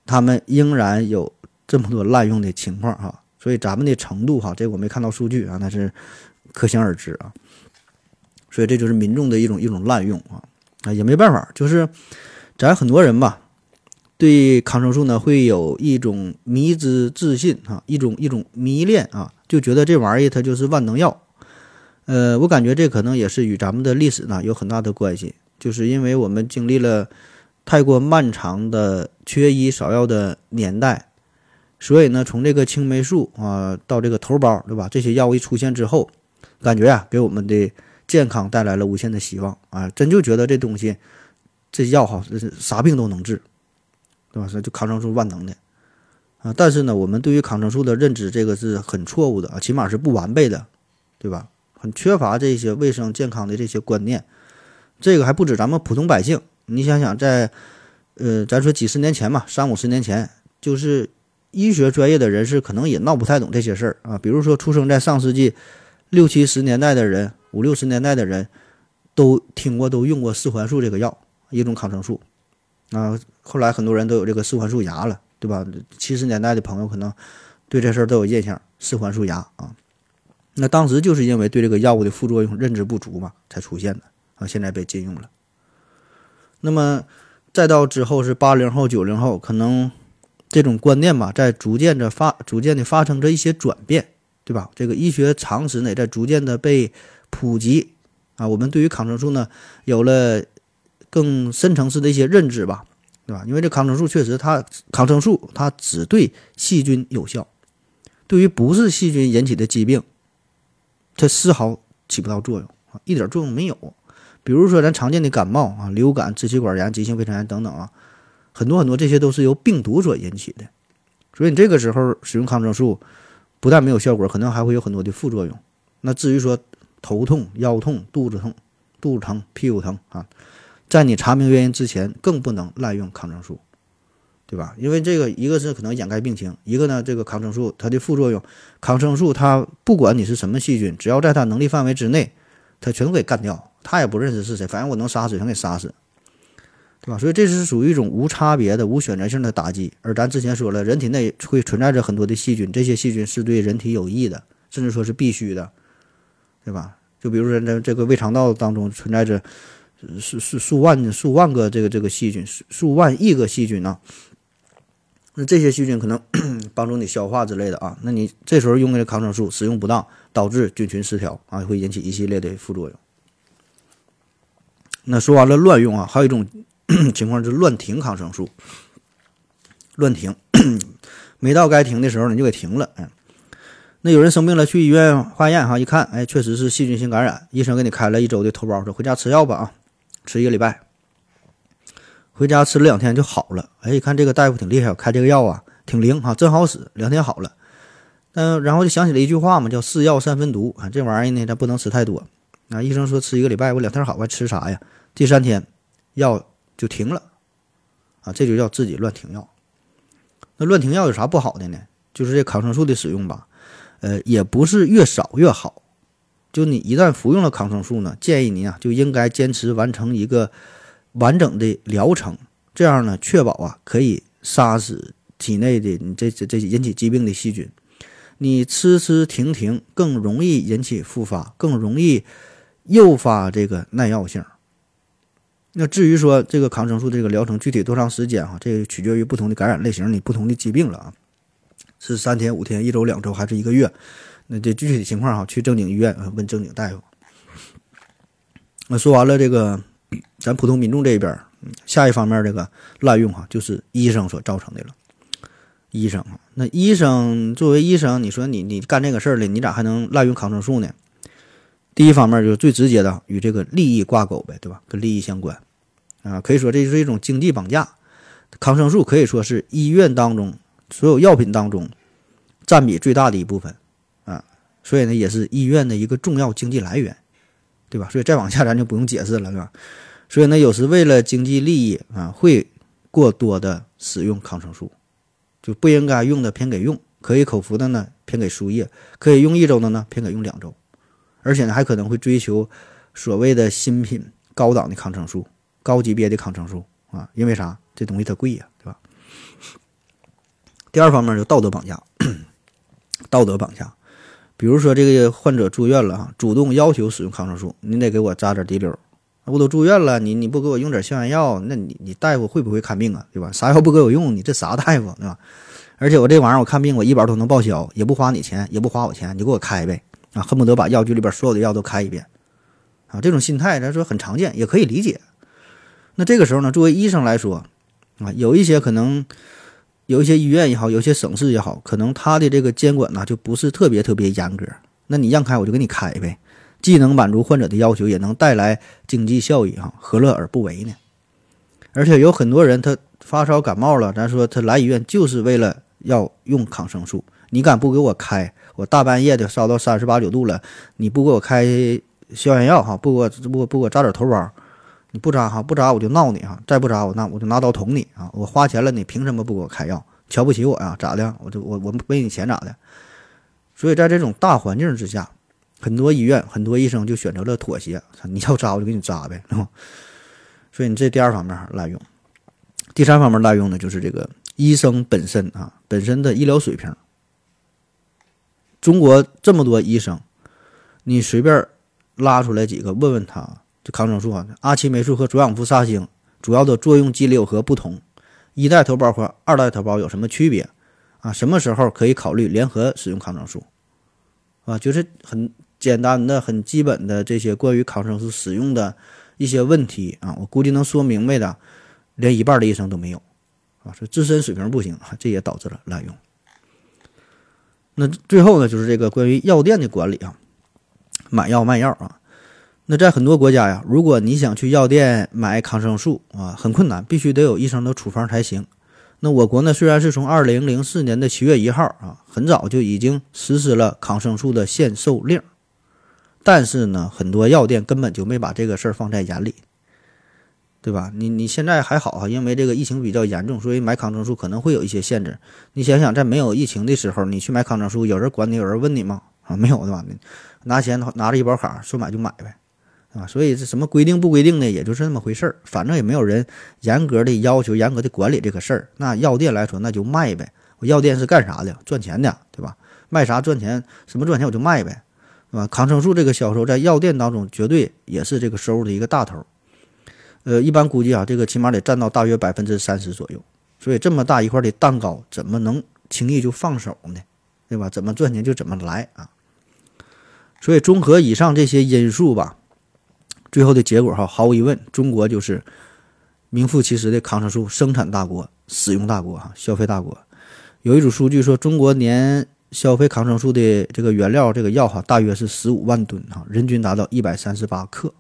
他们仍然有这么多滥用的情况哈。所以咱们的程度哈，这我没看到数据啊，那是可想而知啊。所以这就是民众的一种一种滥用啊啊，也没办法，就是咱很多人吧，对抗生素呢会有一种迷之自信啊，一种一种迷恋啊，就觉得这玩意儿它就是万能药。呃，我感觉这可能也是与咱们的历史呢有很大的关系，就是因为我们经历了太过漫长的缺医少药的年代。所以呢，从这个青霉素啊到这个头孢，对吧？这些药物一出现之后，感觉啊给我们的健康带来了无限的希望啊！真就觉得这东西，这药哈是啥病都能治，对吧？所以就抗生素万能的啊！但是呢，我们对于抗生素的认知这个是很错误的啊，起码是不完备的，对吧？很缺乏这些卫生健康的这些观念。这个还不止咱们普通百姓，你想想，在呃，咱说几十年前嘛，三五十年前就是。医学专业的人士可能也闹不太懂这些事儿啊，比如说出生在上世纪六七十年代的人，五六十年代的人，都听过、都用过四环素这个药，一种抗生素啊。后来很多人都有这个四环素牙了，对吧？七十年代的朋友可能对这事儿都有印象，四环素牙啊。那当时就是因为对这个药物的副作用认知不足嘛，才出现的啊。现在被禁用了。那么再到之后是八零后、九零后，可能。这种观念吧，在逐渐的发，逐渐的发生着一些转变，对吧？这个医学常识呢，在逐渐的被普及啊。我们对于抗生素呢，有了更深层次的一些认知吧，对吧？因为这抗生素确实，它抗生素它只对细菌有效，对于不是细菌引起的疾病，它丝毫起不到作用啊，一点作用没有。比如说咱常见的感冒啊、流感、支气管炎、急性胃肠炎等等啊。很多很多，这些都是由病毒所引起的，所以你这个时候使用抗生素，不但没有效果，可能还会有很多的副作用。那至于说头痛、腰痛、肚子痛、肚子疼、屁股疼啊，在你查明原因之前，更不能滥用抗生素，对吧？因为这个一个是可能掩盖病情，一个呢，这个抗生素它的副作用，抗生素它不管你是什么细菌，只要在它能力范围之内，它全都给干掉，它也不认识是谁，反正我能杀死，全给杀死。对吧？所以这是属于一种无差别的、无选择性的打击。而咱之前说了，人体内会存在着很多的细菌，这些细菌是对人体有益的，甚至说是必须的，对吧？就比如说在这个胃肠道当中存在着数数数万数万个这个这个细菌，数数万亿个细菌呢。那这些细菌可能 帮助你消化之类的啊。那你这时候用的抗生素使用不当，导致菌群失调啊，会引起一系列的副作用。那说完了乱用啊，还有一种。情况是乱停抗生素，乱停，没到该停的时候你就给停了。嗯，那有人生病了，去医院化验哈，一看，哎，确实是细菌性感染，医生给你开了一周的头孢，说回家吃药吧啊，吃一个礼拜，回家吃了两天就好了。哎，一看这个大夫挺厉害，开这个药啊挺灵哈，真好使，两天好了。嗯，然后就想起了一句话嘛，叫“是药三分毒”啊，这玩意儿呢咱不能吃太多。啊，医生说吃一个礼拜，我两天好，我还吃啥呀？第三天药。就停了，啊，这就叫自己乱停药。那乱停药有啥不好的呢？就是这抗生素的使用吧，呃，也不是越少越好。就你一旦服用了抗生素呢，建议您啊就应该坚持完成一个完整的疗程，这样呢确保啊可以杀死体内的你这这这引起疾病的细菌。你吃吃停停，更容易引起复发，更容易诱发这个耐药性。那至于说这个抗生素这个疗程具体多长时间哈，这个取决于不同的感染类型，你不同的疾病了啊，是三天、五天、一周、两周还是一个月？那这具体情况哈，去正经医院问正经大夫。那说完了这个，咱普通民众这边，下一方面这个滥用哈，就是医生所造成的了。医生啊，那医生作为医生，你说你你干这个事儿了，你咋还能滥用抗生素呢？第一方面就是最直接的与这个利益挂钩呗，对吧？跟利益相关啊，可以说这就是一种经济绑架。抗生素可以说是医院当中所有药品当中占比最大的一部分，所以呢也是医院的一个重要经济来源，对吧？所以再往下咱就不用解释了，对吧？所以呢，有时为了经济利益啊，会过多的使用抗生素。就不应该用的偏给用，可以口服的呢偏给输液，可以用一周的呢偏给用两周，而且呢还可能会追求所谓的新品、高档的抗生素、高级别的抗生素啊，因为啥？这东西它贵呀，对吧？第二方面就道德绑架，道德绑架，比如说这个患者住院了哈，主动要求使用抗生素，你得给我扎点滴溜，我都住院了，你你不给我用点消炎药，那你你大夫会不会看病啊？对吧？啥药不给我用，你这啥大夫对吧？而且我这玩意儿我看病我医保都能报销，也不花你钱，也不花我钱，你给我开呗啊！恨不得把药局里边所有的药都开一遍啊！这种心态咱说很常见，也可以理解。那这个时候呢，作为医生来说啊，有一些可能有一些医院也好，有些省市也好，可能他的这个监管呢就不是特别特别严格。那你让开我就给你开呗，既能满足患者的要求，也能带来经济效益哈，何乐而不为呢？而且有很多人他发烧感冒了，咱说他来医院就是为了。要用抗生素，你敢不给我开？我大半夜的烧到三十八九度了，你不给我开消炎药哈？不给我不不给我扎点头孢，不扎哈？不扎我就闹你哈！再不扎我那我就拿刀捅你啊！我花钱了，你凭什么不给我开药？瞧不起我呀？咋的？我就我我没你钱咋的？所以在这种大环境之下，很多医院很多医生就选择了妥协，你要扎我就给你扎呗，是吧？所以你这第二方面滥用，第三方面滥用的就是这个。医生本身啊，本身的医疗水平，中国这么多医生，你随便拉出来几个问问他，抗生素啊，阿奇霉素和左氧氟沙星主要的作用机理有何不同？一代头孢和二代头孢有什么区别？啊，什么时候可以考虑联合使用抗生素？啊，就是很简单的、很基本的这些关于抗生素使用的一些问题啊，我估计能说明白的，连一半的医生都没有。啊，说自身水平不行啊，这也导致了滥用。那最后呢，就是这个关于药店的管理啊，买药卖药啊。那在很多国家呀，如果你想去药店买抗生素啊，很困难，必须得有医生的处方才行。那我国呢，虽然是从二零零四年的七月一号啊，很早就已经实施了抗生素的限售令，但是呢，很多药店根本就没把这个事儿放在眼里。对吧？你你现在还好哈，因为这个疫情比较严重，所以买抗生素可能会有一些限制。你想想，在没有疫情的时候，你去买抗生素，有人管你，有人问你吗？啊，没有对吧？拿钱拿着医保卡，说买就买呗，啊？所以这什么规定不规定的，也就是那么回事儿。反正也没有人严格的要求、严格的管理这个事儿。那药店来说，那就卖呗。我药店是干啥的？赚钱的，对吧？卖啥赚钱？什么赚钱我就卖呗，对吧？抗生素这个销售在药店当中，绝对也是这个收入的一个大头。呃，一般估计啊，这个起码得占到大约百分之三十左右，所以这么大一块的蛋糕，怎么能轻易就放手呢？对吧？怎么赚钱就怎么来啊？所以综合以上这些因素吧，最后的结果哈，毫无疑问，中国就是名副其实的抗生素生产大国、使用大国哈、消费大国。有一组数据说，中国年消费抗生素的这个原料这个药哈，大约是十五万吨哈，人均达到一百三十八克，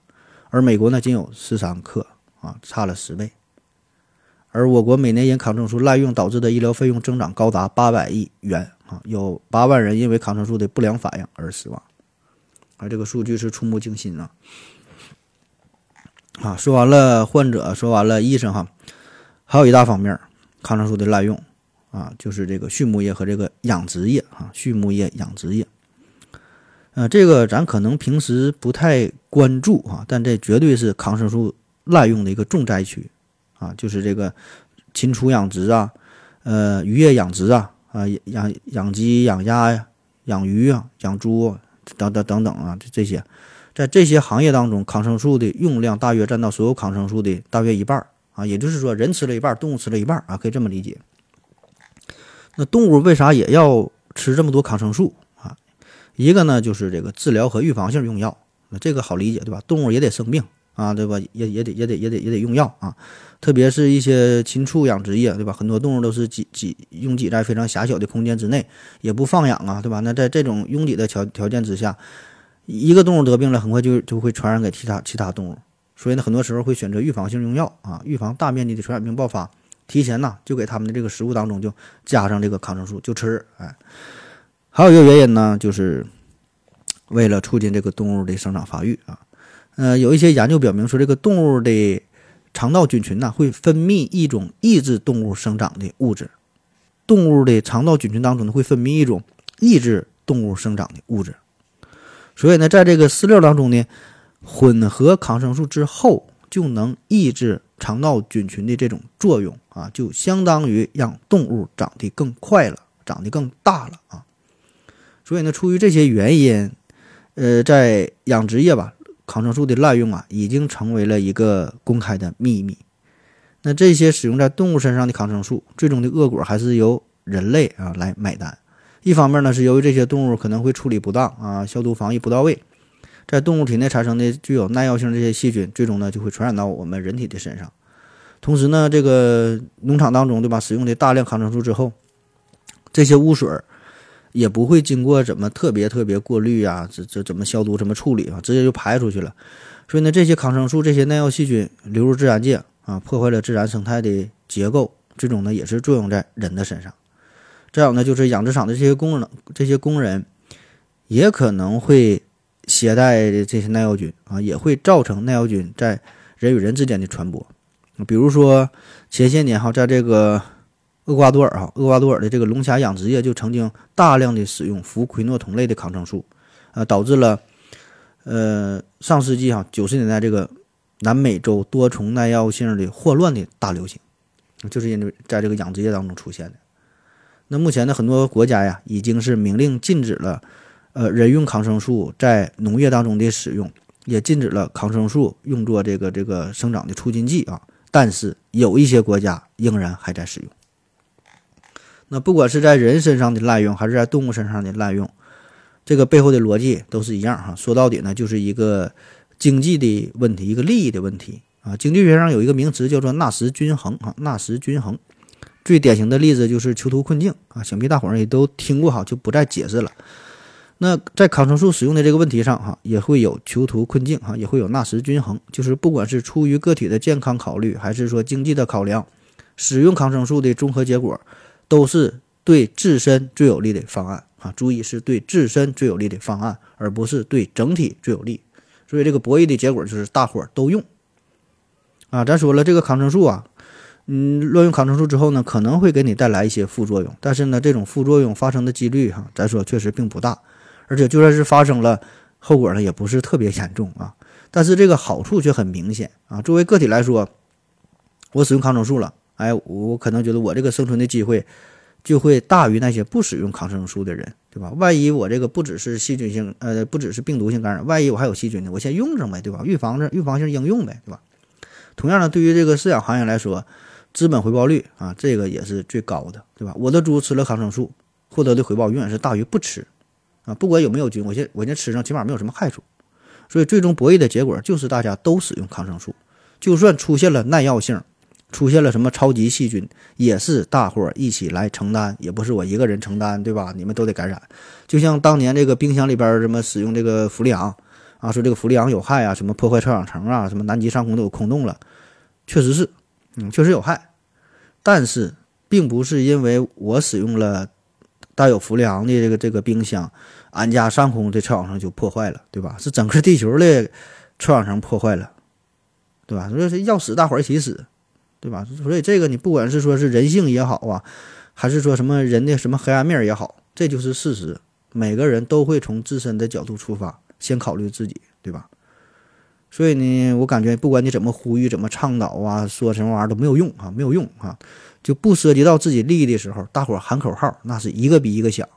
而美国呢仅有十三克。啊，差了十倍，而我国每年因抗生素滥用导致的医疗费用增长高达八百亿元啊，有八万人因为抗生素的不良反应而死亡，啊，这个数据是触目惊心啊！啊，说完了患者，说完了医生哈，还有一大方面，抗生素的滥用啊，就是这个畜牧业和这个养殖业啊，畜牧业、养殖业。呃，这个咱可能平时不太关注啊，但这绝对是抗生素滥用的一个重灾区啊，就是这个禽畜养殖啊，呃，渔业养殖啊，啊，养养鸡、养鸭呀、养鱼啊、养猪等等等等啊，这这些，在这些行业当中，抗生素的用量大约占到所有抗生素的大约一半儿啊，也就是说，人吃了一半，动物吃了一半啊，可以这么理解。那动物为啥也要吃这么多抗生素啊？一个呢，就是这个治疗和预防性用药，那这个好理解，对吧？动物也得生病啊，对吧？也也得也得也得也得用药啊，特别是一些禽畜养殖业，对吧？很多动物都是挤挤拥挤在非常狭小的空间之内，也不放养啊，对吧？那在这种拥挤的条条件之下，一个动物得病了，很快就就会传染给其他其他动物，所以呢，很多时候会选择预防性用药啊，预防大面积的传染病爆发，提前呢就给他们的这个食物当中就加上这个抗生素就吃，哎。还有一个原因呢，就是为了促进这个动物的生长发育啊。呃，有一些研究表明说，这个动物的肠道菌群呢会分泌一种抑制动物生长的物质。动物的肠道菌群当中呢会分泌一种抑制动物生长的物质。所以呢，在这个饲料当中呢，混合抗生素之后，就能抑制肠道菌群的这种作用啊，就相当于让动物长得更快了，长得更大了啊。所以呢，出于这些原因，呃，在养殖业吧，抗生素的滥用啊，已经成为了一个公开的秘密。那这些使用在动物身上的抗生素，最终的恶果还是由人类啊来买单。一方面呢，是由于这些动物可能会处理不当啊，消毒防疫不到位，在动物体内产生的具有耐药性这些细菌，最终呢就会传染到我们人体的身上。同时呢，这个农场当中，对吧，使用的大量抗生素之后，这些污水。也不会经过怎么特别特别过滤呀，这这怎么消毒怎么处理啊，直接就排出去了。所以呢，这些抗生素、这些耐药细菌流入自然界啊，破坏了自然生态的结构，最终呢也是作用在人的身上。再有呢，就是养殖场的这些工人，这些工人也可能会携带这些耐药菌啊，也会造成耐药菌在人与人之间的传播。比如说前些年哈，在这个。厄瓜多尔哈，厄瓜多尔的这个龙虾养殖业就曾经大量的使用氟喹诺酮类的抗生素，呃，导致了，呃，上世纪哈九十年代这个南美洲多重耐药性的霍乱的大流行，就是因为在这个养殖业当中出现的。那目前呢，很多国家呀已经是明令禁止了，呃，人用抗生素在农业当中的使用，也禁止了抗生素用作这个这个生长的促进剂啊。但是有一些国家仍然还在使用。那不管是在人身上的滥用，还是在动物身上的滥用，这个背后的逻辑都是一样哈。说到底呢，就是一个经济的问题，一个利益的问题啊。经济学上有一个名词叫做纳什均衡啊，纳什均衡。最典型的例子就是囚徒困境啊，想必大伙儿也都听过哈，就不再解释了。那在抗生素使用的这个问题上哈，也会有囚徒困境哈，也会有纳什均衡，就是不管是出于个体的健康考虑，还是说经济的考量，使用抗生素的综合结果。都是对自身最有利的方案啊！注意是对自身最有利的方案，而不是对整体最有利。所以这个博弈的结果就是大伙儿都用啊！咱说了，这个抗生素啊，嗯，乱用抗生素之后呢，可能会给你带来一些副作用，但是呢，这种副作用发生的几率哈，咱说确实并不大，而且就算是发生了，后果呢也不是特别严重啊。但是这个好处却很明显啊！作为个体来说，我使用抗生素了。哎，我可能觉得我这个生存的机会就会大于那些不使用抗生素的人，对吧？万一我这个不只是细菌性，呃，不只是病毒性感染，万一我还有细菌呢，我先用上呗，对吧？预防着，预防性应用呗，对吧？同样的，对于这个饲养行业来说，资本回报率啊，这个也是最高的，对吧？我的猪吃了抗生素，获得的回报永远是大于不吃啊，不管有没有菌，我先我先吃上，起码没有什么害处。所以，最终博弈的结果就是大家都使用抗生素，就算出现了耐药性。出现了什么超级细菌，也是大伙儿一起来承担，也不是我一个人承担，对吧？你们都得感染。就像当年这个冰箱里边什么使用这个氟利昂啊，说这个氟利昂有害啊，什么破坏臭氧层啊，什么南极上空都有空洞了，确实是，嗯，确实有害。但是并不是因为我使用了带有氟利昂的这个这个冰箱，俺家上空的臭氧层就破坏了，对吧？是整个地球的臭氧层破坏了，对吧？说是要死，大伙一起死。对吧？所以这个你不管是说是人性也好啊，还是说什么人的什么黑暗面也好，这就是事实。每个人都会从自身的角度出发，先考虑自己，对吧？所以呢，我感觉不管你怎么呼吁、怎么倡导啊，说什么玩意儿都没有用啊，没有用啊，就不涉及到自己利益的时候，大伙儿喊口号那是一个比一个响。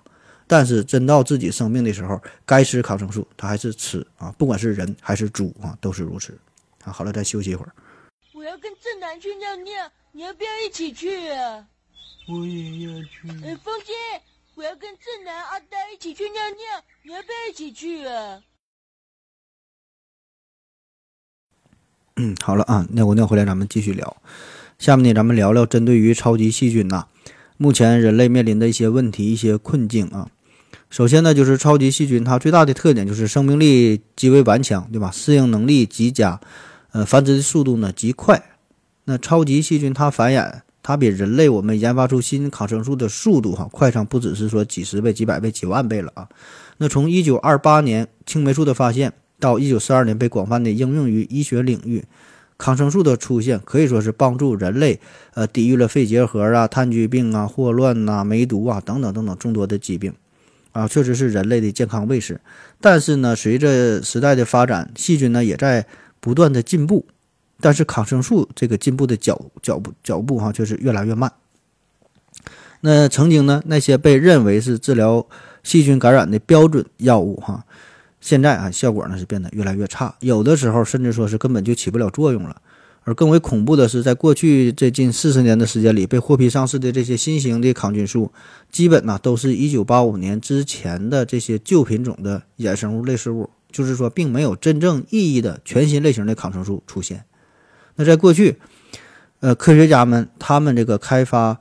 但是真到自己生病的时候，该吃抗生素他还是吃啊，不管是人还是猪啊，都是如此啊。好了，再休息一会儿。我要跟正南去尿尿，你要不要一起去啊？我也要去。呃，风心，我要跟正南、阿呆一起去尿尿，你要不要一起去啊？嗯，好了啊，尿过尿回来，咱们继续聊。下面呢，咱们聊聊针对于超级细菌呐，目前人类面临的一些问题、一些困境啊。首先呢，就是超级细菌它最大的特点就是生命力极为顽强，对吧？适应能力极佳，呃，繁殖的速度呢极快。那超级细菌它繁衍，它比人类我们研发出新抗生素的速度哈快上不只是说几十倍、几百倍、几万倍了啊。那从一九二八年青霉素的发现到一九四二年被广泛的应用于医学领域，抗生素的出现可以说是帮助人类呃抵御了肺结核啊、炭疽病啊、霍乱呐、梅毒啊等等等等众多的疾病。啊，确实是人类的健康卫士。但是呢，随着时代的发展，细菌呢也在不断的进步，但是抗生素这个进步的脚脚步脚步哈，却是越来越慢。那曾经呢，那些被认为是治疗细菌感染的标准药物哈，现在啊效果呢是变得越来越差，有的时候甚至说是根本就起不了作用了。而更为恐怖的是，在过去这近四十年的时间里，被获批上市的这些新型的抗菌素，基本呢都是一九八五年之前的这些旧品种的衍生物类似物，就是说，并没有真正意义的全新类型的抗生素出现。那在过去，呃，科学家们他们这个开发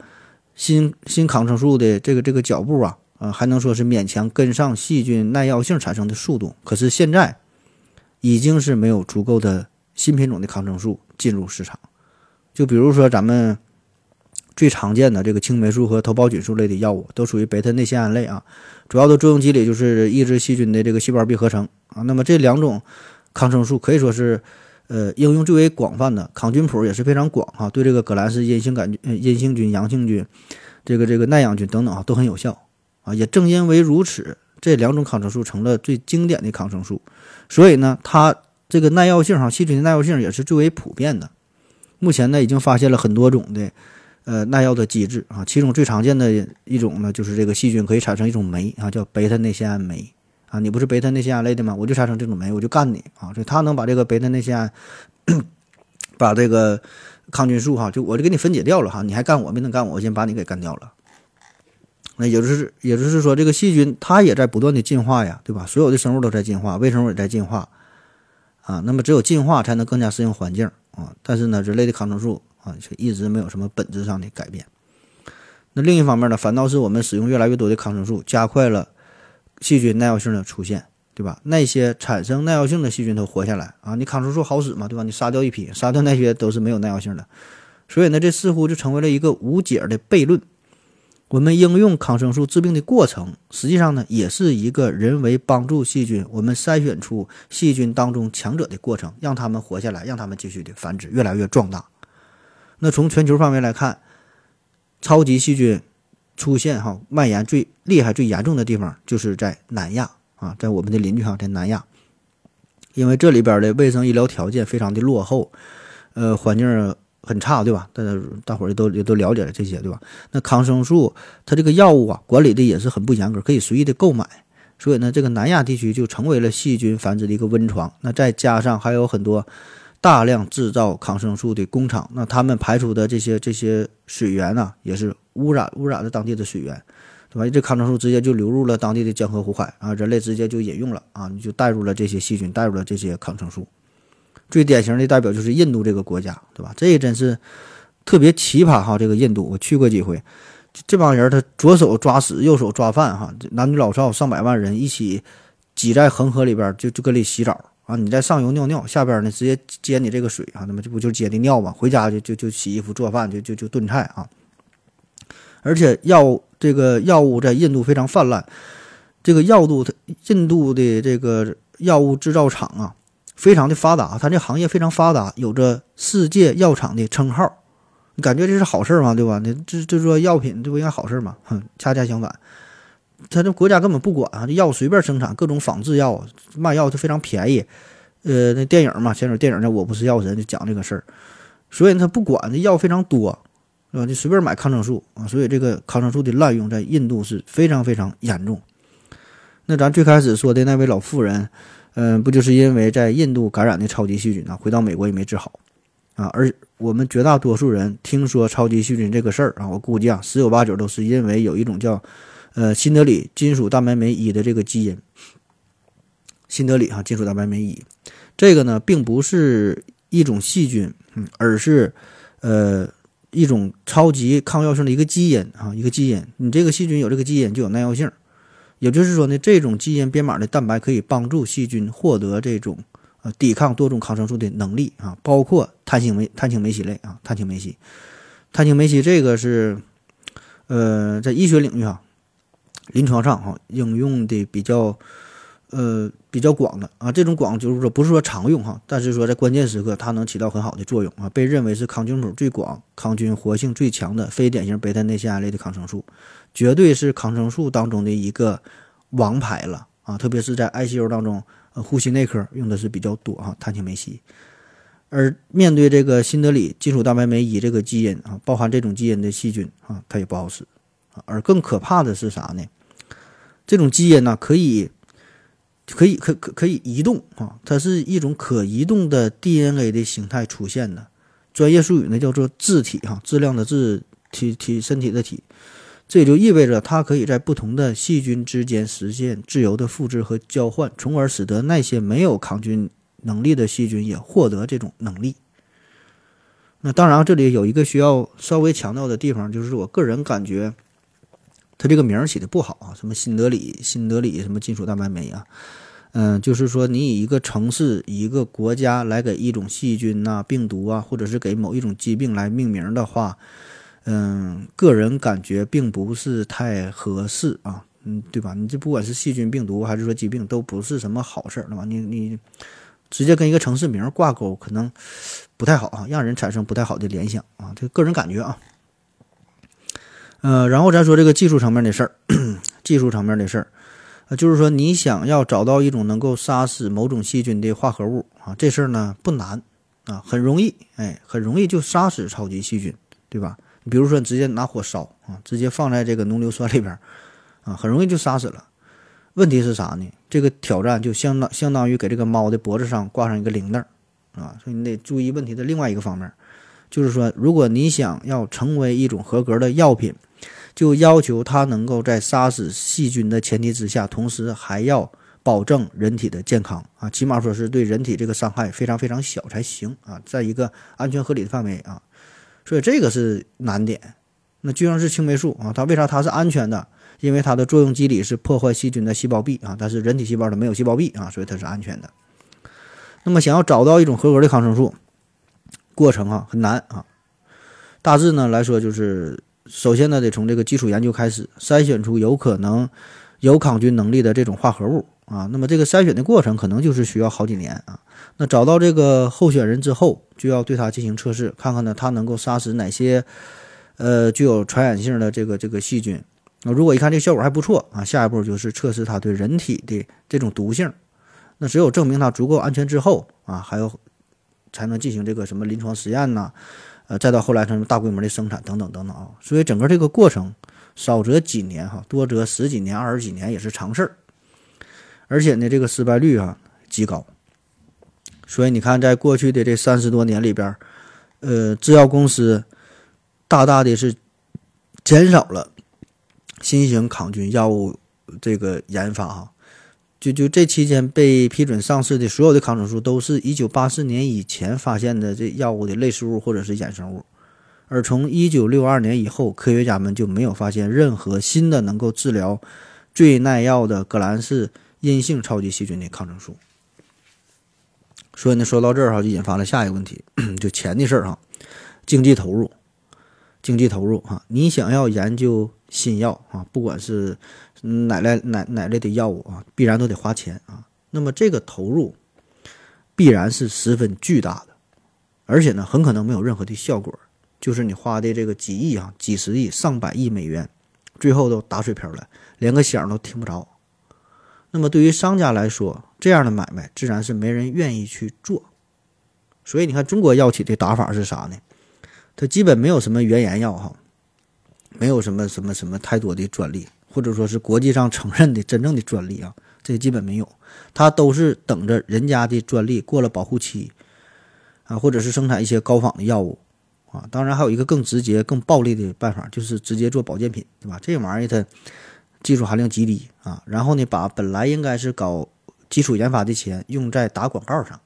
新新抗生素的这个这个脚步啊，啊，还能说是勉强跟上细菌耐药性产生的速度。可是现在，已经是没有足够的新品种的抗生素。进入市场，就比如说咱们最常见的这个青霉素和头孢菌素类的药物，都属于贝塔内酰胺类啊。主要的作用机理就是抑制细菌的这个细胞壁合成啊。那么这两种抗生素可以说是呃应用最为广泛的，抗菌谱也是非常广哈。对这个革兰氏阴性杆菌、阴性菌、阳性菌，这个这个耐氧菌等等啊都很有效也正因为如此，这两种抗生素成了最经典的抗生素。所以呢，它。这个耐药性哈，细菌的耐药性也是最为普遍的。目前呢，已经发现了很多种的呃耐药的机制啊，其中最常见的一种呢，就是这个细菌可以产生一种酶啊，叫贝塔内酰胺酶啊。你不是贝塔内酰胺类的吗？我就产生这种酶，我就干你啊！所以它能把这个贝塔内酰胺把这个抗菌素哈，就我就给你分解掉了哈，你还干我没能干我，我先把你给干掉了。那也就是也就是说，这个细菌它也在不断的进化呀，对吧？所有的生物都在进化，微生物也在进化。啊，那么只有进化才能更加适应环境啊！但是呢，人类的抗生素啊，却一直没有什么本质上的改变。那另一方面呢，反倒是我们使用越来越多的抗生素，加快了细菌耐药性的出现，对吧？那些产生耐药性的细菌都活下来啊！你抗生素好使嘛，对吧？你杀掉一批，杀掉那些都是没有耐药性的。所以呢，这似乎就成为了一个无解的悖论。我们应用抗生素治病的过程，实际上呢，也是一个人为帮助细菌，我们筛选出细菌当中强者的过程，让他们活下来，让他们继续的繁殖，越来越壮大。那从全球范围来看，超级细菌出现哈蔓延最厉害、最严重的地方，就是在南亚啊，在我们的邻居哈，在南亚，因为这里边的卫生医疗条件非常的落后，呃，环境。很差，对吧？大家大伙儿也都也都了解了这些，对吧？那抗生素它这个药物啊，管理的也是很不严格，可以随意的购买。所以呢，这个南亚地区就成为了细菌繁殖的一个温床。那再加上还有很多大量制造抗生素的工厂，那他们排出的这些这些水源呢，也是污染污染了当地的水源，对吧？这抗生素直接就流入了当地的江河湖海啊，人类直接就饮用了啊，你就带入了这些细菌，带入了这些抗生素。最典型的代表就是印度这个国家，对吧？这也真是特别奇葩哈！这个印度我去过几回，这帮人他左手抓屎，右手抓饭哈，男女老少上百万人一起挤在恒河里边，就就搁里洗澡啊！你在上游尿尿，下边呢直接接你这个水啊，那么这不就接的尿吗？回家就就就洗衣服、做饭，就就就炖菜啊！而且药这个药物在印度非常泛滥，这个药度，印度的这个药物制造厂啊。非常的发达，它这行业非常发达，有着世界药厂的称号。你感觉这是好事吗？对吧？你这这说药品，这不应该好事吗？哼，恰恰相反，它这国家根本不管啊，这药随便生产，各种仿制药卖药就非常便宜。呃，那电影嘛，前阵电影叫《我不是药神》就讲这个事儿，所以他不管这药非常多，是吧？你随便买抗生素啊，所以这个抗生素的滥用在印度是非常非常严重。那咱最开始说的那位老妇人，嗯，不就是因为在印度感染的超级细菌呢，回到美国也没治好啊？而我们绝大多数人听说超级细菌这个事儿啊，我估计啊，十有八九都是因为有一种叫呃新德里金属蛋白酶一的这个基因。新德里哈金属蛋白酶一，这个呢并不是一种细菌，嗯，而是呃一种超级抗药性的一个基因啊，一个基因。你这个细菌有这个基因就有耐药性，也就是说呢，这种基因编码的蛋白可以帮助细菌获得这种呃抵抗多种抗生素的能力啊，包括碳氢酶碳氢酶烯类啊，碳氢酶烯，碳氢酶烯这个是呃在医学领域啊，临床上哈应用的比较。呃，比较广的啊，这种广就是说不是说常用哈，但是说在关键时刻它能起到很好的作用啊，被认为是抗菌谱最广、抗菌活性最强的非典型贝塔内酰胺类的抗生素，绝对是抗生素当中的一个王牌了啊，特别是在 ICU 当中，呃，呼吸内科用的是比较多哈，碳氢酶烯。而面对这个新德里金属蛋白酶一这个基因啊，包含这种基因的细菌啊，它也不好使。而更可怕的是啥呢？这种基因呢，可以。可以可可可以移动啊，它是一种可移动的 DNA 的形态出现的，专业术语呢叫做质体哈，质量的质体体身体的体，这也就意味着它可以在不同的细菌之间实现自由的复制和交换，从而使得那些没有抗菌能力的细菌也获得这种能力。那当然，这里有一个需要稍微强调的地方，就是我个人感觉。它这个名儿起的不好啊，什么新德里、新德里什么金属蛋白酶啊，嗯，就是说你以一个城市、一个国家来给一种细菌呐、病毒啊，或者是给某一种疾病来命名的话，嗯，个人感觉并不是太合适啊，嗯，对吧？你这不管是细菌、病毒还是说疾病，都不是什么好事儿，对吧？你你直接跟一个城市名挂钩，可能不太好啊，让人产生不太好的联想啊，这个人感觉啊。呃，然后咱说这个技术层面的事儿，技术层面的事儿，呃，就是说你想要找到一种能够杀死某种细菌的化合物啊，这事儿呢不难啊，很容易，哎，很容易就杀死超级细菌，对吧？比如说你直接拿火烧啊，直接放在这个浓硫酸里边啊，很容易就杀死了。问题是啥呢？这个挑战就相当相当于给这个猫的脖子上挂上一个铃铛啊，所以你得注意问题的另外一个方面，就是说如果你想要成为一种合格的药品。就要求它能够在杀死细菌的前提之下，同时还要保证人体的健康啊，起码说是对人体这个伤害非常非常小才行啊，在一个安全合理的范围啊，所以这个是难点。那就像是青霉素啊，它为啥它是安全的？因为它的作用机理是破坏细菌的细胞壁啊，但是人体细胞它没有细胞壁啊，所以它是安全的。那么想要找到一种合格的抗生素，过程啊很难啊，大致呢来说就是。首先呢，得从这个基础研究开始，筛选出有可能有抗菌能力的这种化合物啊。那么这个筛选的过程可能就是需要好几年啊。那找到这个候选人之后，就要对它进行测试，看看呢它能够杀死哪些呃具有传染性的这个这个细菌。那如果一看这效果还不错啊，下一步就是测试它对人体的这种毒性。那只有证明它足够安全之后啊，还有才能进行这个什么临床实验呢？呃，再到后来，成大规模的生产等等等等啊，所以整个这个过程少则几年哈，多则十几年、二十几年也是常事儿。而且呢，这个失败率啊极高。所以你看，在过去的这三十多年里边，呃，制药公司大大的是减少了新型抗菌药物这个研发哈。就就这期间被批准上市的所有的抗生素，都是一九八四年以前发现的这药物的类似物或者是衍生物，而从一九六二年以后，科学家们就没有发现任何新的能够治疗最耐药的革兰氏阴性超级细菌的抗生素。所以呢，说到这儿哈，就引发了下一个问题，就钱的事儿哈，经济投入，经济投入哈，你想要研究新药啊，不管是。哪类哪哪类的药物啊，必然都得花钱啊。那么这个投入必然是十分巨大的，而且呢，很可能没有任何的效果。就是你花的这个几亿啊、几十亿、上百亿美元，最后都打水漂了，连个响都听不着。那么对于商家来说，这样的买卖自然是没人愿意去做。所以你看，中国药企的打法是啥呢？它基本没有什么原研药哈，没有什么什么什么太多的专利，或者说是国际上承认的真正的专利啊，这基本没有。它都是等着人家的专利过了保护期啊，或者是生产一些高仿的药物啊。当然还有一个更直接、更暴利的办法，就是直接做保健品，对吧？这玩意儿它技术含量极低啊，然后呢，把本来应该是搞基础研发的钱用在打广告上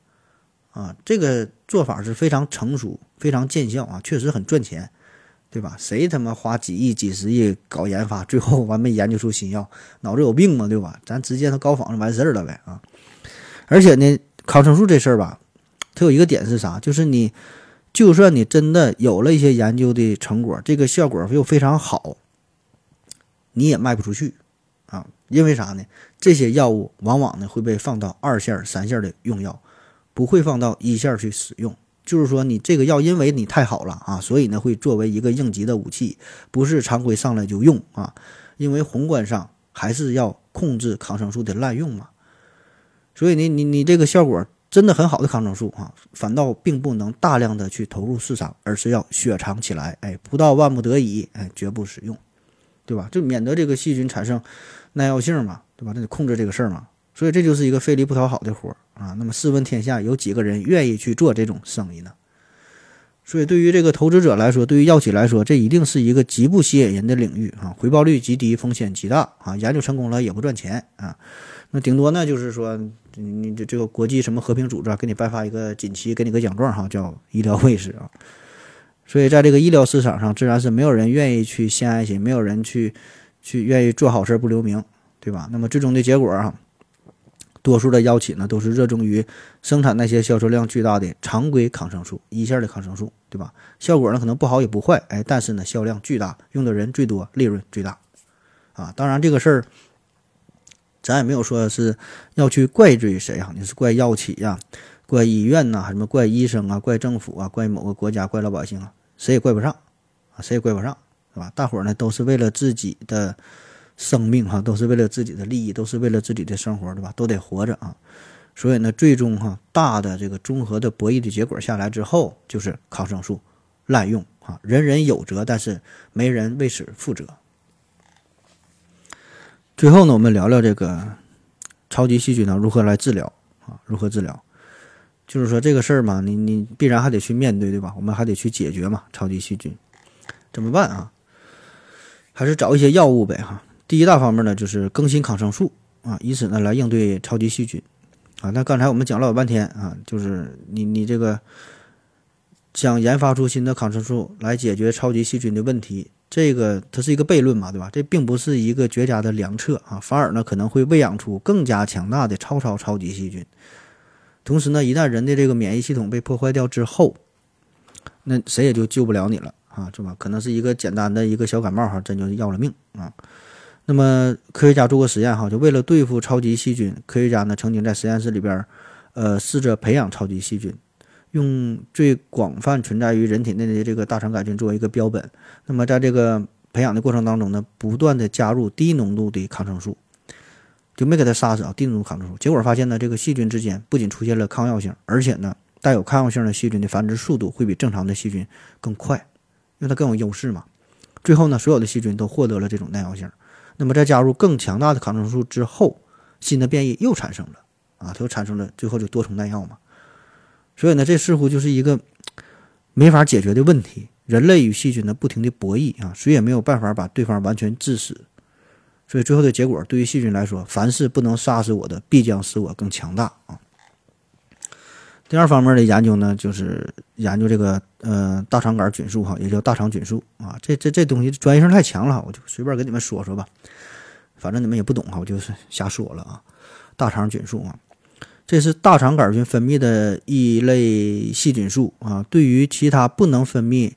啊，这个做法是非常成熟、非常见效啊，确实很赚钱，对吧？谁他妈花几亿、几十亿搞研发，最后完没研究出新药，脑子有病吗？对吧？咱直接他高仿就完事儿了呗啊！而且呢，抗生素这事儿吧，它有一个点是啥？就是你就算你真的有了一些研究的成果，这个效果又非常好。你也卖不出去，啊，因为啥呢？这些药物往往呢会被放到二线、三线的用药，不会放到一线去使用。就是说，你这个药因为你太好了啊，所以呢会作为一个应急的武器，不是常规上来就用啊。因为宏观上还是要控制抗生素的滥用嘛。所以呢，你你这个效果真的很好的抗生素啊，反倒并不能大量的去投入市场，而是要雪藏起来，哎，不到万不得已，哎，绝不使用。对吧？就免得这个细菌产生耐药性嘛，对吧？那得控制这个事儿嘛。所以这就是一个费力不讨好的活儿啊。那么试问天下有几个人愿意去做这种生意呢？所以对于这个投资者来说，对于药企来说，这一定是一个极不吸引人的领域啊，回报率极低，风险极大啊。研究成功了也不赚钱啊。那顶多呢就是说，你这这个国际什么和平组织啊给你颁发一个锦旗，给你个奖状哈，叫医疗卫士啊。所以，在这个医疗市场上，自然是没有人愿意去献爱心，没有人去去愿意做好事不留名，对吧？那么最终的结果啊，多数的药企呢都是热衷于生产那些销售量巨大的常规抗生素、一线的抗生素，对吧？效果呢可能不好也不坏，哎，但是呢销量巨大，用的人最多，利润最大，啊，当然这个事儿，咱也没有说是要去怪罪谁啊，你是怪药企呀？怪医院呐，什么怪医生啊，怪政府啊，怪某个国家，怪老百姓啊，谁也怪不上啊，谁也怪不上，是吧？大伙呢都是为了自己的生命哈，都是为了自己的利益，都是为了自己的生活，对吧？都得活着啊。所以呢，最终哈大的这个综合的博弈的结果下来之后，就是抗生素滥用啊，人人有责，但是没人为此负责。最后呢，我们聊聊这个超级细菌呢如何来治疗啊？如何治疗？就是说这个事儿嘛，你你必然还得去面对，对吧？我们还得去解决嘛。超级细菌怎么办啊？还是找一些药物呗，哈。第一大方面呢，就是更新抗生素啊，以此呢来应对超级细菌啊。那刚才我们讲了老半天啊，就是你你这个想研发出新的抗生素来解决超级细菌的问题，这个它是一个悖论嘛，对吧？这并不是一个绝佳的良策啊，反而呢可能会喂养出更加强大的超超超级细菌。同时呢，一旦人的这个免疫系统被破坏掉之后，那谁也就救不了你了啊，是吧？可能是一个简单的一个小感冒哈，真就要了命啊。那么科学家做过实验哈，就为了对付超级细菌，科学家呢曾经在实验室里边，呃，试着培养超级细菌，用最广泛存在于人体内的这个大肠杆菌作为一个标本。那么在这个培养的过程当中呢，不断的加入低浓度的抗生素。就没给它杀死啊，低浓度抗生素，结果发现呢，这个细菌之间不仅出现了抗药性，而且呢，带有抗药性的细菌的繁殖速度会比正常的细菌更快，因为它更有优势嘛。最后呢，所有的细菌都获得了这种耐药性。那么在加入更强大的抗生素之后，新的变异又产生了啊，它又产生了，最后就多重耐药嘛。所以呢，这似乎就是一个没法解决的问题。人类与细菌呢不停的博弈啊，谁也没有办法把对方完全致死。所以最后的结果，对于细菌来说，凡是不能杀死我的，必将使我更强大啊。第二方面的研究呢，就是研究这个呃大肠杆菌素哈，也叫大肠菌素啊。这这这东西专业性太强了，我就随便跟你们说说吧。反正你们也不懂哈，我就是瞎说了啊。大肠菌素啊，这是大肠杆菌分泌的一类细菌素啊。对于其他不能分泌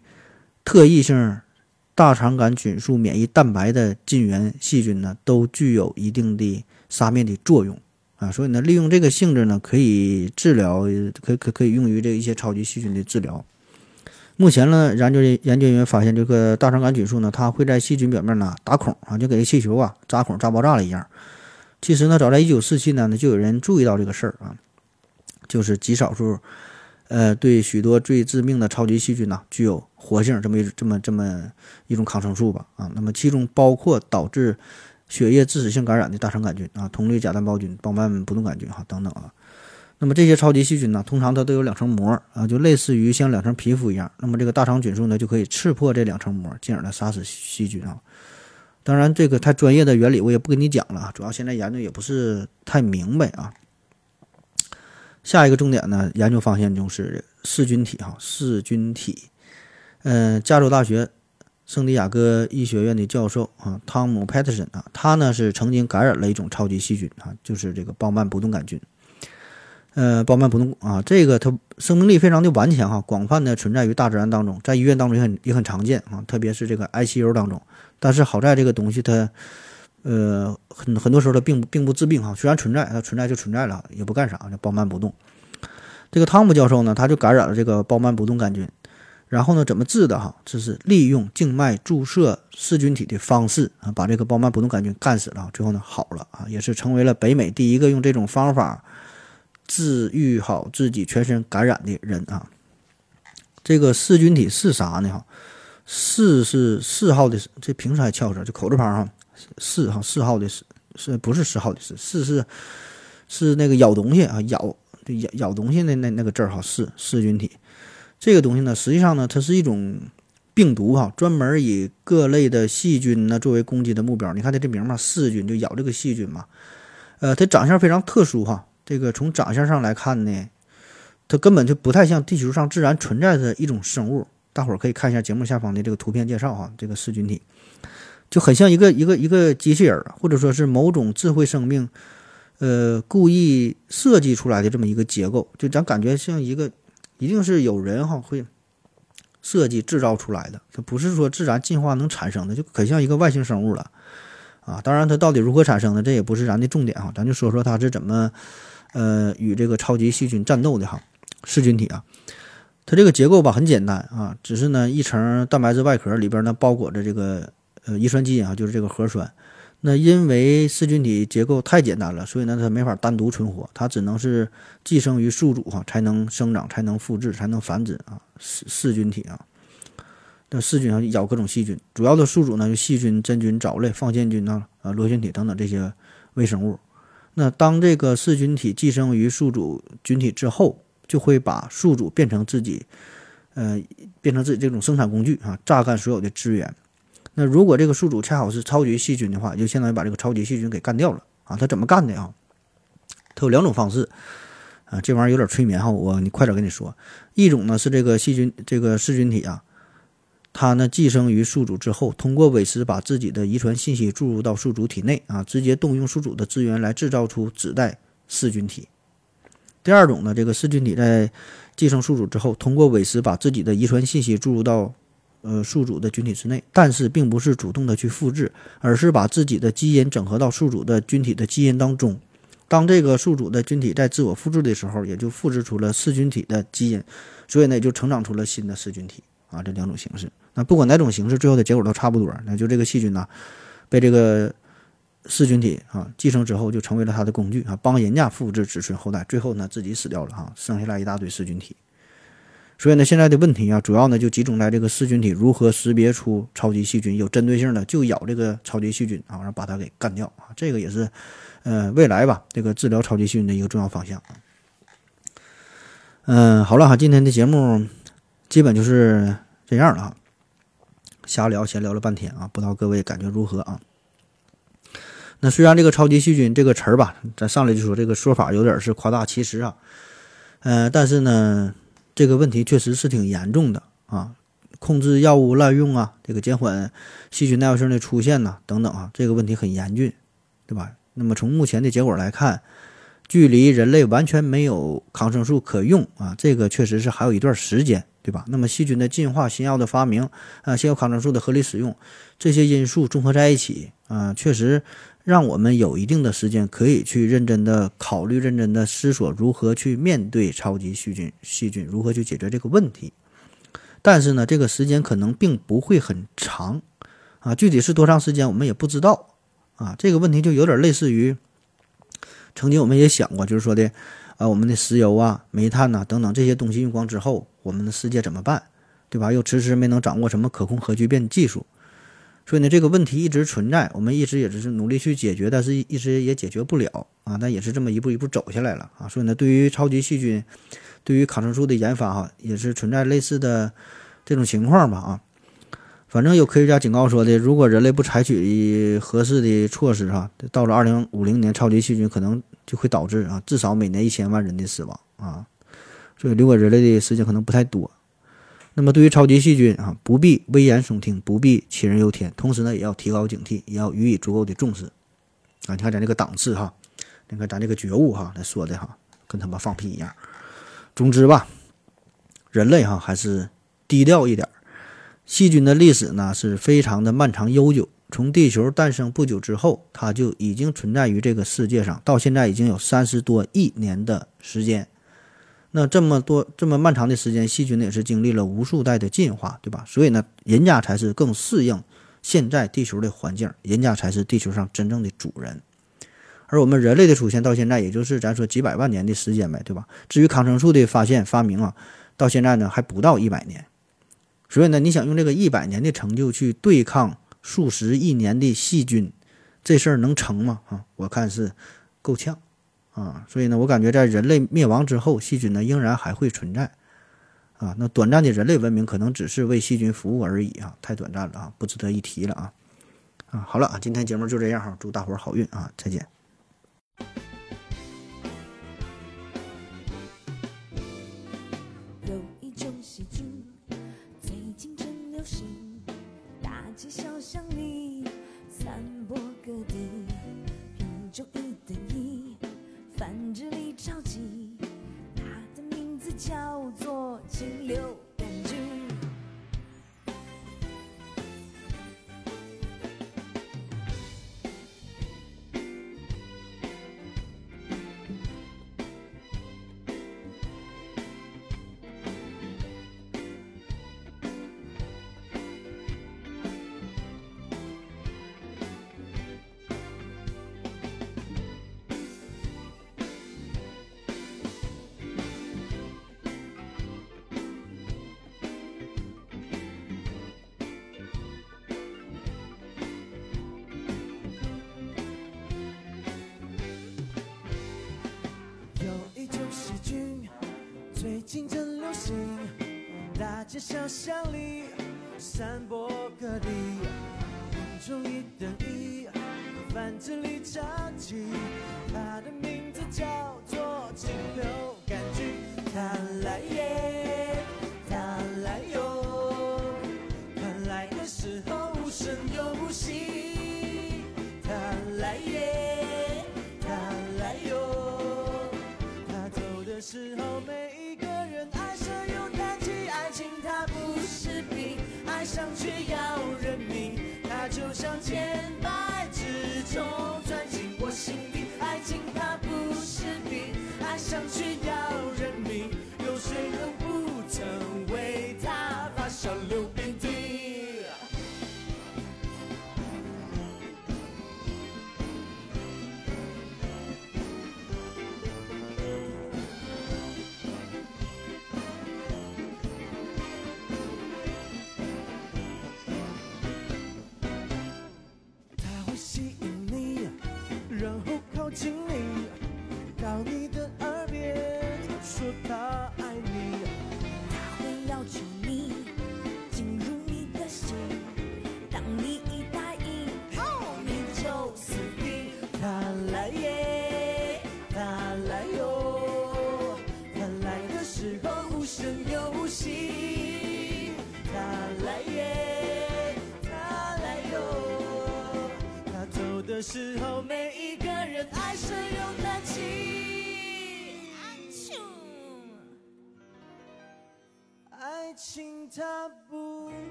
特异性。大肠杆菌素免疫蛋白的近源细菌呢，都具有一定的杀灭的作用啊，所以呢，利用这个性质呢，可以治疗，可可可以用于这一些超级细菌的治疗。目前呢，研究研究人员发现，这个大肠杆菌素呢，它会在细菌表面呢打孔啊，就给气球啊扎孔扎爆炸了一样。其实呢，早在一九四七年呢，就有人注意到这个事儿啊，就是极少数，呃，对许多最致命的超级细菌呢，具有活性这么一这么这么一种抗生素吧啊。那么其中包括导致血液致死性感染的大肠杆菌啊、铜绿假单胞菌、包曼不动杆菌哈等等啊。那么这些超级细菌呢，通常它都有两层膜啊，就类似于像两层皮肤一样。那么这个大肠菌素呢，就可以刺破这两层膜，进而呢杀死细菌啊。当然，这个太专业的原理我也不跟你讲了啊，主要现在研究也不是太明白啊。下一个重点呢，研究方向就是噬菌体哈，噬菌体。嗯，加州大学圣地亚哥医学院的教授啊，汤姆·派特森啊，他呢是曾经感染了一种超级细菌啊，就是这个鲍曼不动杆菌。呃，鲍曼不动啊，这个它生命力非常的顽强哈，广泛的存在于大自然当中，在医院当中也很也很常见啊，特别是这个 ICU 当中。但是好在这个东西它，呃，很很多时候它并并不治病哈，虽然存在，它存在就存在了，也不干啥，叫鲍曼不动。这个汤姆教授呢，他就感染了这个鲍曼不动杆菌，然后呢，怎么治的哈？这是利用静脉注射噬菌体的方式啊，把这个包曼不动杆菌干死了，最后呢好了啊，也是成为了北美第一个用这种方法。治愈好自己全身感染的人啊，这个噬菌体是啥呢？哈，噬是四号的，这平时还翘舌，就口字旁哈，噬哈四号的是是不是十号的是四是是那个咬东西啊，咬咬咬东西那那那个字儿哈，噬噬菌体。这个东西呢，实际上呢，它是一种病毒哈，专门以各类的细菌呢作为攻击的目标。你看它这名嘛，噬菌就咬这个细菌嘛，呃，它长相非常特殊哈。这个从长相上来看呢，它根本就不太像地球上自然存在的一种生物。大伙儿可以看一下节目下方的这个图片介绍哈，这个噬菌体就很像一个一个一个机器人，或者说是某种智慧生命，呃，故意设计出来的这么一个结构，就咱感觉像一个，一定是有人哈会设计制造出来的，它不是说自然进化能产生的，就可像一个外星生物了啊。当然，它到底如何产生的，这也不是咱的重点哈，咱就说说它是怎么。呃，与这个超级细菌战斗的哈噬菌体啊，它这个结构吧很简单啊，只是呢一层蛋白质外壳里边呢包裹着这个呃遗传基因啊，就是这个核酸。那因为噬菌体结构太简单了，所以呢它没法单独存活，它只能是寄生于宿主哈才能生长、才能复制、才能繁殖啊。噬噬菌体啊，那噬菌啊咬各种细菌，主要的宿主呢就细菌、真菌、藻类、放线菌呐啊螺旋体等等这些微生物。那当这个噬菌体寄生于宿主菌体之后，就会把宿主变成自己，呃，变成自己这种生产工具啊，榨干所有的资源。那如果这个宿主恰好是超级细菌的话，就相当于把这个超级细菌给干掉了啊。它怎么干的啊？它有两种方式啊，这玩意儿有点催眠哈，我你快点跟你说。一种呢是这个细菌，这个噬菌体啊。它呢寄生于宿主之后，通过尾食把自己的遗传信息注入到宿主体内啊，直接动用宿主的资源来制造出子代噬菌体。第二种呢，这个噬菌体在寄生宿主之后，通过尾食把自己的遗传信息注入到呃宿主的菌体之内，但是并不是主动的去复制，而是把自己的基因整合到宿主的菌体的基因当中。当这个宿主的菌体在自我复制的时候，也就复制出了噬菌体的基因，所以呢，也就成长出了新的噬菌体啊，这两种形式。那不管哪种形式，最后的结果都差不多。那就这个细菌呢，被这个噬菌体啊寄生之后，就成为了它的工具啊，帮人家复制子孙后代。最后呢，自己死掉了哈，剩下来一大堆噬菌体。所以呢，现在的问题啊，主要呢就集中在这个噬菌体如何识别出超级细菌，有针对性的就咬这个超级细菌啊，然后把它给干掉啊。这个也是呃未来吧，这个治疗超级细菌的一个重要方向。嗯，好了哈，今天的节目基本就是这样了哈。瞎聊，闲聊了半天啊，不知道各位感觉如何啊？那虽然这个超级细菌这个词儿吧，咱上来就说这个说法有点是夸大其词啊，呃，但是呢，这个问题确实是挺严重的啊，控制药物滥用啊，这个减缓细菌耐药性的出现呐，等等啊，这个问题很严峻，对吧？那么从目前的结果来看，距离人类完全没有抗生素可用啊，这个确实是还有一段时间。对吧？那么细菌的进化、新药的发明啊，新药抗生素的合理使用，这些因素综合在一起啊，确实让我们有一定的时间可以去认真的考虑、认真的思索如何去面对超级细菌、细菌如何去解决这个问题。但是呢，这个时间可能并不会很长啊，具体是多长时间我们也不知道啊。这个问题就有点类似于曾经我们也想过，就是说的啊，我们的石油啊、煤炭呐、等等这些东西用光之后，我们的世界怎么办，对吧？又迟迟没能掌握什么可控核聚变技术。所以呢，这个问题一直存在，我们一直也只是努力去解决，但是一直也解决不了啊。但也是这么一步一步走下来了啊。所以呢，对于超级细菌，对于抗生素的研发哈，也是存在类似的这种情况吧啊。反正有科学家警告说的，如果人类不采取合适的措施哈，到了二零五零年，超级细菌可能就会导致啊，至少每年一千万人的死亡啊。所以留给人类的时间可能不太多。那么对于超级细菌啊，不必危言耸听，不必杞人忧天，同时呢，也要提高警惕，也要予以足够的重视啊！你看咱这个档次哈，你看咱这个觉悟哈，咱说的哈，跟他妈放屁一样。总之吧，人类哈还是低调一点。细菌的历史呢是非常的漫长悠久，从地球诞生不久之后，它就已经存在于这个世界上，到现在已经有三十多亿年的时间。那这么多这么漫长的时间，细菌呢也是经历了无数代的进化，对吧？所以呢，人家才是更适应现在地球的环境，人家才是地球上真正的主人。而我们人类的出现到现在，也就是咱说几百万年的时间呗，对吧？至于抗生素的发现发明啊，到现在呢还不到一百年。所以呢，你想用这个一百年的成就去对抗数十亿年的细菌，这事儿能成吗？啊，我看是够呛。啊，所以呢，我感觉在人类灭亡之后，细菌呢仍然还会存在，啊，那短暂的人类文明可能只是为细菌服务而已啊，太短暂了啊，不值得一提了啊，啊，好了啊，今天节目就这样哈，祝大伙儿好运啊，再见。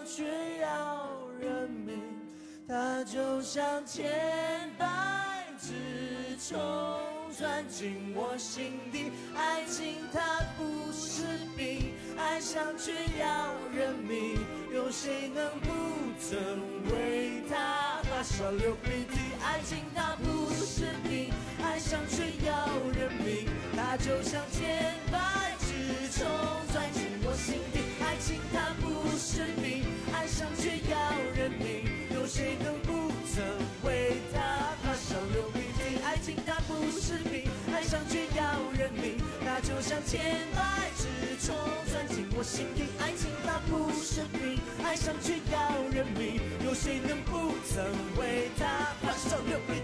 上却要人命。它就像千百只虫钻进我心底。爱情它不是病，爱上却要人命，有谁能不曾为它发烧流鼻涕？爱情它不是病，爱上却要人命，它就像不是病，爱上却要人命，那就像千百只虫钻进我心底。爱情它不是病，爱上却要人命，有谁能不曾为它放手流鼻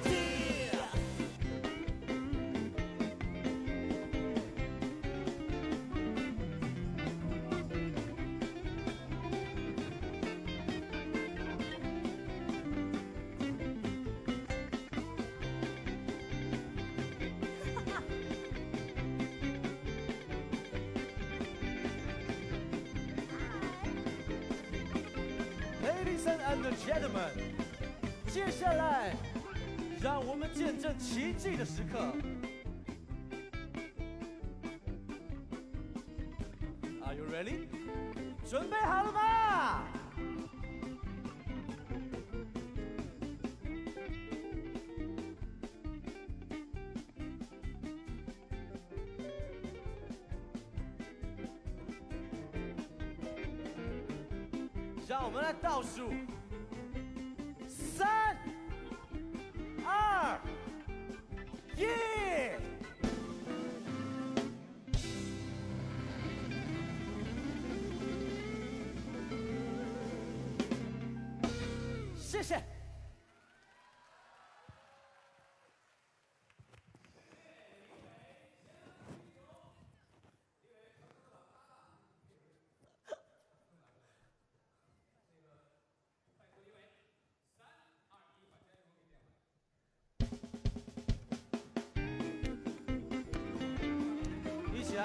？Ladies and gentlemen，接下来让我们见证奇迹的时刻。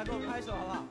来给我拍手好不好？